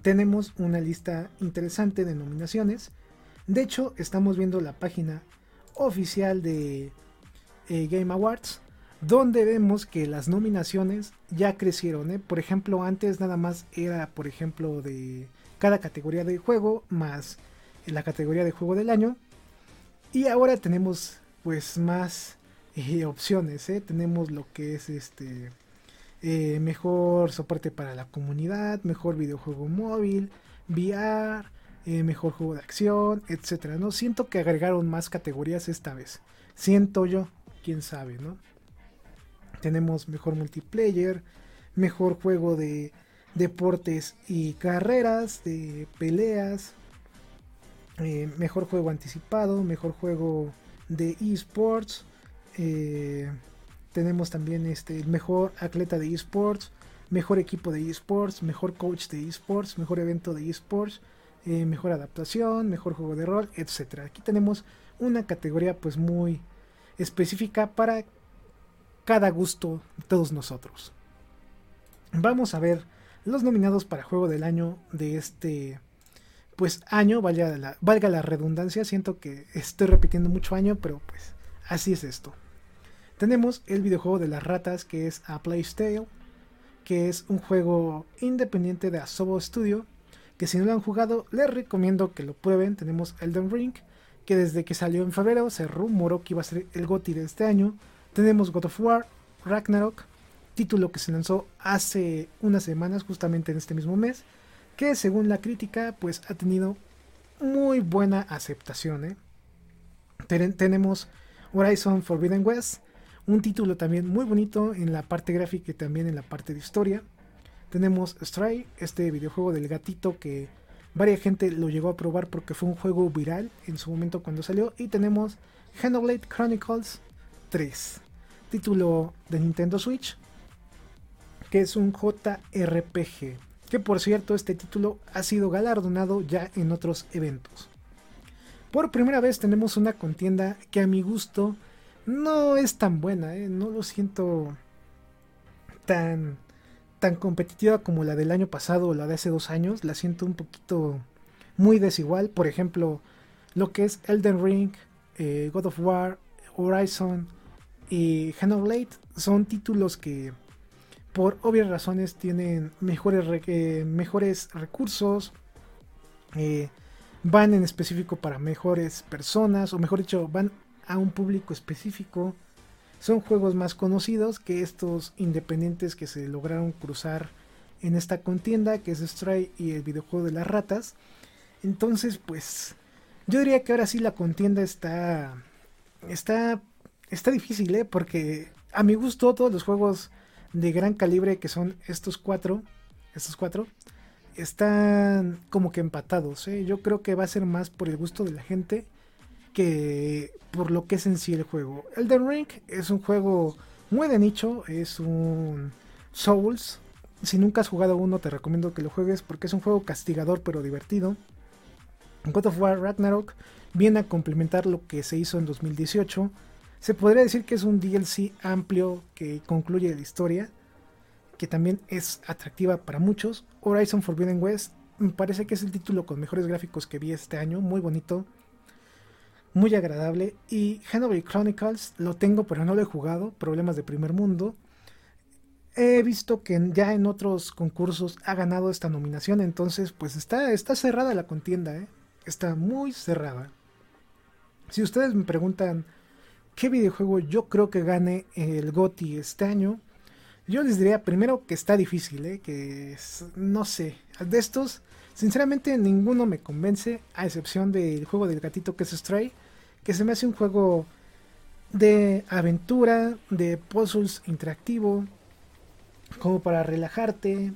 tenemos una lista interesante de nominaciones. De hecho, estamos viendo la página oficial de eh, Game Awards, donde vemos que las nominaciones ya crecieron. ¿eh? Por ejemplo, antes nada más era, por ejemplo, de cada categoría de juego más la categoría de juego del año. Y ahora tenemos pues más eh, opciones. ¿eh? Tenemos lo que es este mejor soporte para la comunidad, mejor videojuego móvil, VR, mejor juego de acción, etcétera. No siento que agregaron más categorías esta vez. Siento yo, quién sabe, ¿no? Tenemos mejor multiplayer, mejor juego de deportes y carreras, de peleas, eh, mejor juego anticipado, mejor juego de esports. Eh, tenemos también este, el mejor atleta de esports, mejor equipo de esports, mejor coach de esports, mejor evento de esports, eh, mejor adaptación, mejor juego de rol, etc. Aquí tenemos una categoría pues muy específica para cada gusto de todos nosotros. Vamos a ver los nominados para juego del año de este pues año, valga la, valga la redundancia, siento que estoy repitiendo mucho año, pero pues así es esto. Tenemos el videojuego de las ratas que es A Place Tale, que es un juego independiente de Asobo Studio, que si no lo han jugado les recomiendo que lo prueben. Tenemos Elden Ring, que desde que salió en febrero se rumoró que iba a ser el GOTY de este año, tenemos God of War, Ragnarok, título que se lanzó hace unas semanas, justamente en este mismo mes, que según la crítica, pues ha tenido muy buena aceptación. ¿eh? tenemos Horizon Forbidden West, un título también muy bonito en la parte gráfica y también en la parte de historia. Tenemos Stray, este videojuego del gatito que varias gente lo llegó a probar porque fue un juego viral en su momento cuando salió. Y tenemos Xenoblade Chronicles 3, título de Nintendo Switch, que es un JRPG, que por cierto este título ha sido galardonado ya en otros eventos. Por primera vez tenemos una contienda que a mi gusto no es tan buena, ¿eh? no lo siento tan, tan competitiva como la del año pasado o la de hace dos años, la siento un poquito muy desigual, por ejemplo, lo que es Elden Ring, eh, God of War, Horizon, y Xenoblade son títulos que por obvias razones tienen mejores, mejores recursos, eh, van en específico para mejores personas, o mejor dicho, van a un público específico. Son juegos más conocidos que estos independientes que se lograron cruzar en esta contienda, que es Stray y el videojuego de las ratas. Entonces, pues, yo diría que ahora sí la contienda está, está, está difícil, ¿eh? Porque a mi gusto todos los juegos de gran calibre que son estos cuatro, estos cuatro, están como que empatados. ¿eh? Yo creo que va a ser más por el gusto de la gente que por lo que es en sí el juego. Elden Ring es un juego muy de nicho, es un Souls. Si nunca has jugado uno, te recomiendo que lo juegues porque es un juego castigador pero divertido. God of War Ragnarok viene a complementar lo que se hizo en 2018. Se podría decir que es un DLC amplio que concluye la historia que también es atractiva para muchos. Horizon Forbidden West me parece que es el título con mejores gráficos que vi este año, muy bonito, muy agradable. Y Hanover Chronicles lo tengo, pero no lo he jugado, problemas de primer mundo. He visto que ya en otros concursos ha ganado esta nominación, entonces pues está, está cerrada la contienda, ¿eh? está muy cerrada. Si ustedes me preguntan qué videojuego yo creo que gane el GOTY este año, yo les diría primero que está difícil, ¿eh? que no sé, de estos, sinceramente ninguno me convence, a excepción del juego del gatito que es Stray, que se me hace un juego de aventura, de puzzles interactivo, como para relajarte.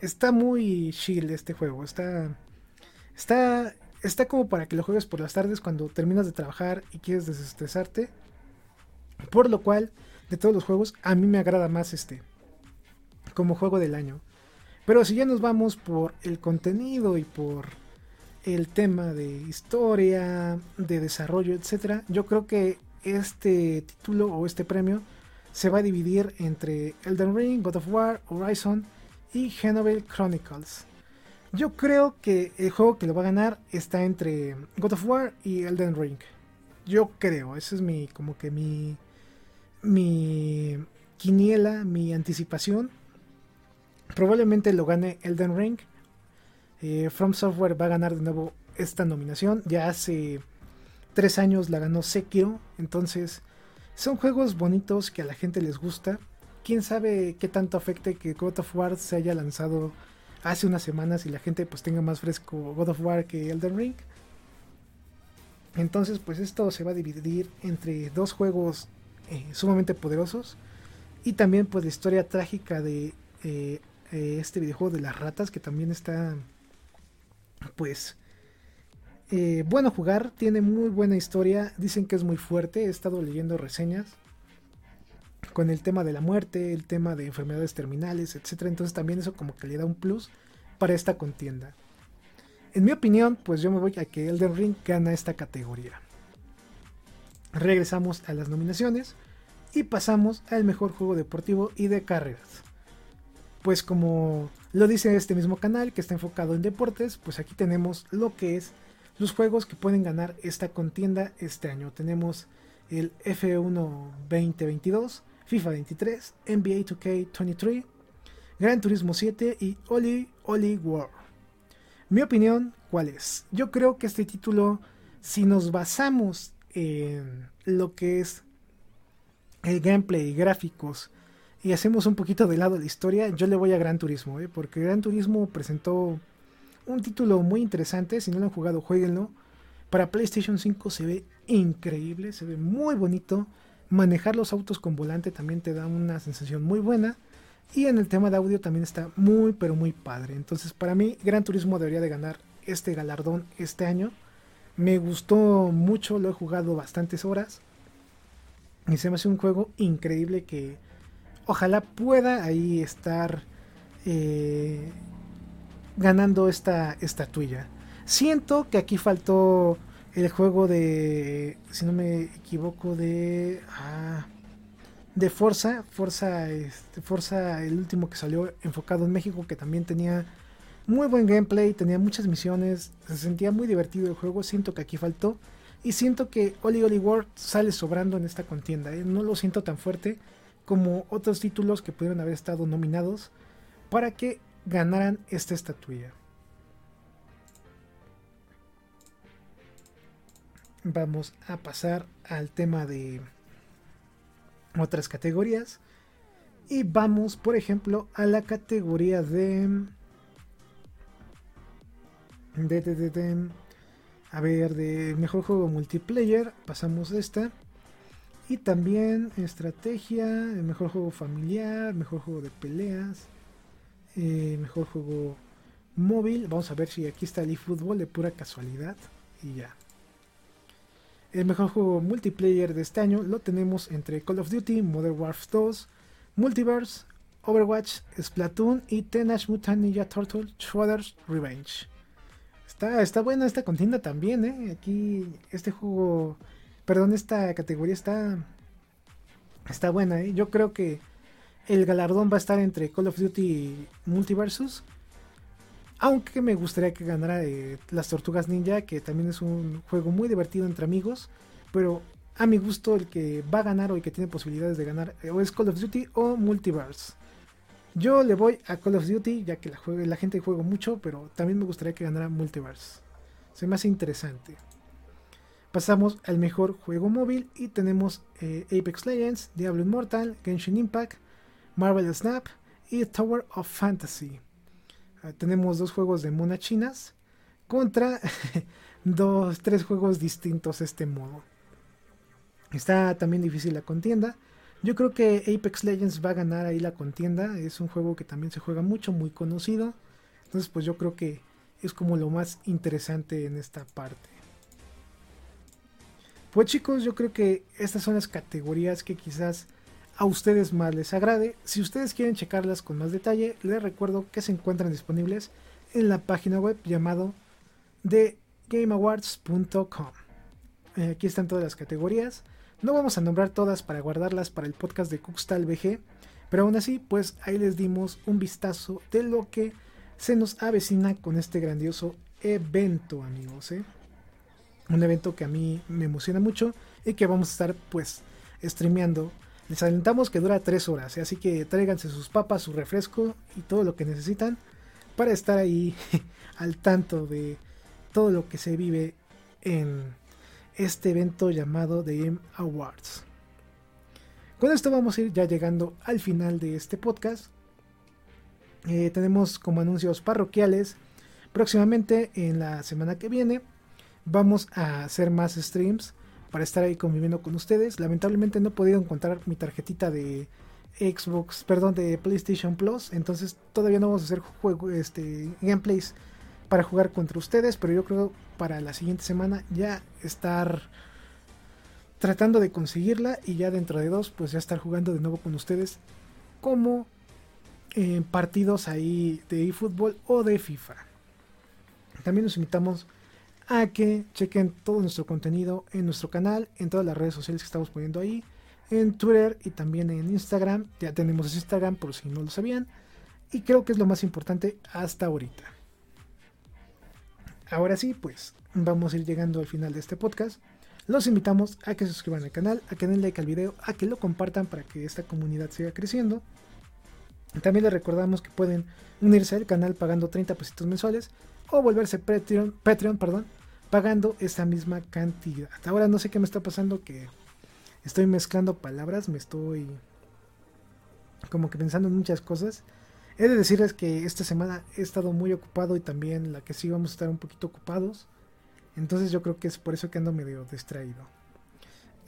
Está muy chill este juego, está, está, está como para que lo juegues por las tardes cuando terminas de trabajar y quieres desestresarte. Por lo cual de todos los juegos, a mí me agrada más este como juego del año. Pero si ya nos vamos por el contenido y por el tema de historia, de desarrollo, etcétera, yo creo que este título o este premio se va a dividir entre Elden Ring, God of War, Horizon y Xenoblade Chronicles. Yo creo que el juego que lo va a ganar está entre God of War y Elden Ring. Yo creo, ese es mi como que mi mi quiniela, mi anticipación. Probablemente lo gane Elden Ring. Eh, From Software va a ganar de nuevo esta nominación. Ya hace tres años la ganó Sekiro. Entonces son juegos bonitos que a la gente les gusta. Quién sabe qué tanto afecte que God of War se haya lanzado hace unas semanas y la gente pues tenga más fresco God of War que Elden Ring. Entonces pues esto se va a dividir entre dos juegos eh, sumamente poderosos. Y también pues la historia trágica de eh, eh, este videojuego de las ratas que también está pues bueno jugar, tiene muy buena historia, dicen que es muy fuerte, he estado leyendo reseñas con el tema de la muerte, el tema de enfermedades terminales, etcétera, entonces también eso como que le da un plus para esta contienda. En mi opinión, pues yo me voy a que Elden Ring gana esta categoría regresamos a las nominaciones y pasamos al mejor juego deportivo y de carreras. Pues como lo dice este mismo canal que está enfocado en deportes, pues aquí tenemos lo que es los juegos que pueden ganar esta contienda este año. Tenemos el F1 2022, FIFA 23, NBA 2K23, Gran Turismo 7 y Oli Oli World. Mi opinión, ¿cuál es? Yo creo que este título, si nos basamos en lo que es el gameplay, gráficos, y hacemos un poquito de lado la historia, yo le voy a Gran Turismo, ¿eh? porque Gran Turismo presentó un título muy interesante, si no lo han jugado, jueguenlo. Para PlayStation 5 se ve increíble, se ve muy bonito. Manejar los autos con volante también te da una sensación muy buena. Y en el tema de audio también está muy, pero muy padre. Entonces, para mí, Gran Turismo debería de ganar este galardón este año. Me gustó mucho, lo he jugado bastantes horas. Y se me hace un juego increíble que ojalá pueda ahí estar eh, ganando esta estatuilla. Siento que aquí faltó el juego de, si no me equivoco, de... Ah, de Forza, este, Forza, el último que salió enfocado en México, que también tenía muy buen gameplay, tenía muchas misiones, se sentía muy divertido el juego, siento que aquí faltó. Y siento que Oli Oli World sale sobrando en esta contienda. ¿eh? No lo siento tan fuerte como otros títulos que pudieron haber estado nominados para que ganaran esta estatuilla. vamos a pasar al tema de otras categorías. Y vamos, por ejemplo, a la categoría de... De, de, de, a ver, de mejor juego multiplayer, pasamos esta. Y también estrategia, mejor juego familiar, mejor juego de peleas, eh, mejor juego móvil. Vamos a ver si aquí está el eFootball de pura casualidad. Y ya. El mejor juego multiplayer de este año lo tenemos entre Call of Duty, Modern Warfare 2, Multiverse, Overwatch, Splatoon y Teenage Mutant Ninja Turtle Shredder's Revenge. Está, está buena esta contienda también, ¿eh? Aquí este juego, perdón, esta categoría está, está buena, ¿eh? Yo creo que el galardón va a estar entre Call of Duty Multiversus aunque me gustaría que ganara eh, las Tortugas Ninja, que también es un juego muy divertido entre amigos. Pero a mi gusto el que va a ganar o el que tiene posibilidades de ganar eh, o es Call of Duty o Multiverse. Yo le voy a Call of Duty ya que la, gente juega mucho, pero también me gustaría que ganara Multiverse. Se me hace interesante. Pasamos al mejor juego móvil y tenemos eh, Apex Legends, Diablo Immortal, Genshin Impact, Marvel Snap y Tower of Fantasy. Ah, tenemos dos juegos de monas chinas contra dos, tres juegos distintos este modo. Está también difícil la contienda. Yo creo que Apex Legends va a ganar ahí la contienda. Es un juego que también se juega mucho, muy conocido. Entonces, pues yo creo que es como lo más interesante en esta parte. Pues chicos, yo creo que estas son las categorías que quizás a ustedes más les agrade. Si ustedes quieren checarlas con más detalle, les recuerdo que se encuentran disponibles en la página web llamado de gameawards.com. Eh, aquí están todas las categorías. No vamos a nombrar todas para guardarlas para el podcast de Cuxtal VG, pero aún así, pues ahí les dimos un vistazo de lo que se nos avecina con este grandioso evento, amigos. ¿eh? Un evento que a mí me emociona mucho y que vamos a estar pues streameando les alentamos que dura 3 horas, así que tráiganse sus papas, su refresco y todo lo que necesitan para estar ahí al tanto de todo lo que se vive en este evento llamado The Game Awards. Con esto vamos a ir ya llegando al final de este podcast. Eh, tenemos como anuncios parroquiales. Próximamente en la semana que viene vamos a hacer más streams para estar ahí conviviendo con ustedes. Lamentablemente no he podido encontrar mi tarjetita de Xbox, perdón, de PlayStation Plus, entonces todavía no vamos a hacer juego, este, gameplays para jugar contra ustedes, pero yo creo para la siguiente semana ya estar tratando de conseguirla y ya dentro de dos pues ya estar jugando de nuevo con ustedes como eh, partidos ahí de eFootball o de FIFA. También nos invitamos a que chequen todo nuestro contenido en nuestro canal, en todas las redes sociales que estamos poniendo ahí, en Twitter y también en Instagram. Ya tenemos Instagram por si no lo sabían. Y creo que es lo más importante hasta ahorita. Ahora sí, pues vamos a ir llegando al final de este podcast. Los invitamos a que se suscriban al canal, a que den like al video, a que lo compartan para que esta comunidad siga creciendo. También les recordamos que pueden unirse al canal pagando 30 pesitos mensuales o volverse Patreon, Patreon perdón, pagando esa misma cantidad. Ahora no sé qué me está pasando que estoy mezclando palabras, me estoy como que pensando en muchas cosas. He de decirles que esta semana he estado muy ocupado y también la que sí vamos a estar un poquito ocupados. Entonces yo creo que es por eso que ando medio distraído.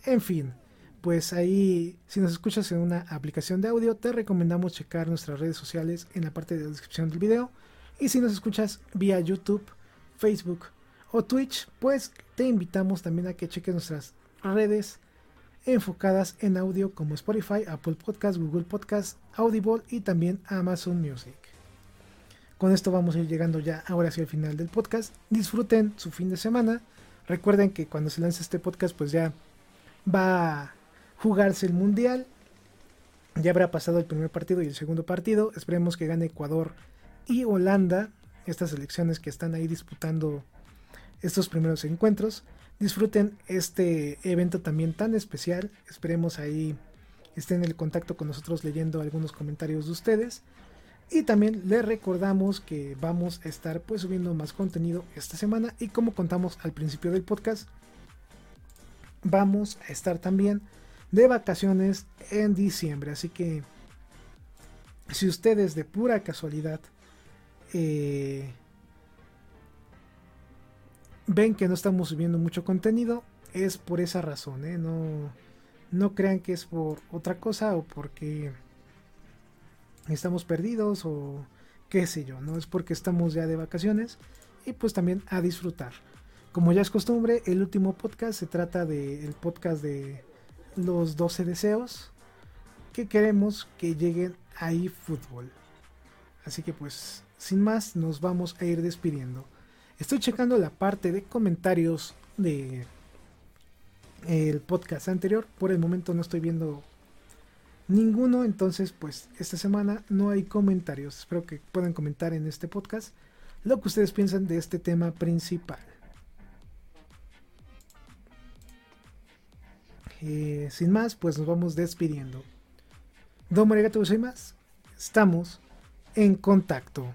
En fin, pues ahí si nos escuchas en una aplicación de audio te recomendamos checar nuestras redes sociales en la parte de la descripción del video y si nos escuchas vía YouTube, Facebook o Twitch, pues te invitamos también a que cheques nuestras redes enfocadas en audio como Spotify, Apple Podcast, Google Podcast, Audible y también Amazon Music. Con esto vamos a ir llegando ya ahora hacia el final del podcast. Disfruten su fin de semana. Recuerden que cuando se lance este podcast pues ya va a jugarse el mundial. Ya habrá pasado el primer partido y el segundo partido. Esperemos que gane Ecuador y Holanda, estas selecciones que están ahí disputando estos primeros encuentros. Disfruten este evento también tan especial. Esperemos ahí estén en el contacto con nosotros leyendo algunos comentarios de ustedes. Y también les recordamos que vamos a estar pues subiendo más contenido esta semana y como contamos al principio del podcast, vamos a estar también de vacaciones en diciembre. Así que si ustedes de pura casualidad eh, ven que no estamos subiendo mucho contenido, es por esa razón. ¿eh? No, no crean que es por otra cosa o porque estamos perdidos o qué sé yo. No es porque estamos ya de vacaciones y pues también a disfrutar. Como ya es costumbre, el último podcast se trata del podcast de los 12 deseos que queremos que lleguen ahí fútbol. Así que pues, sin más, nos vamos a ir despidiendo. Estoy checando la parte de comentarios de el podcast anterior. Por el momento no estoy viendo ninguno, entonces pues esta semana no hay comentarios. Espero que puedan comentar en este podcast lo que ustedes piensan de este tema principal. Eh, sin más, pues nos vamos despidiendo. Domo arigato más. Estamos en contacto.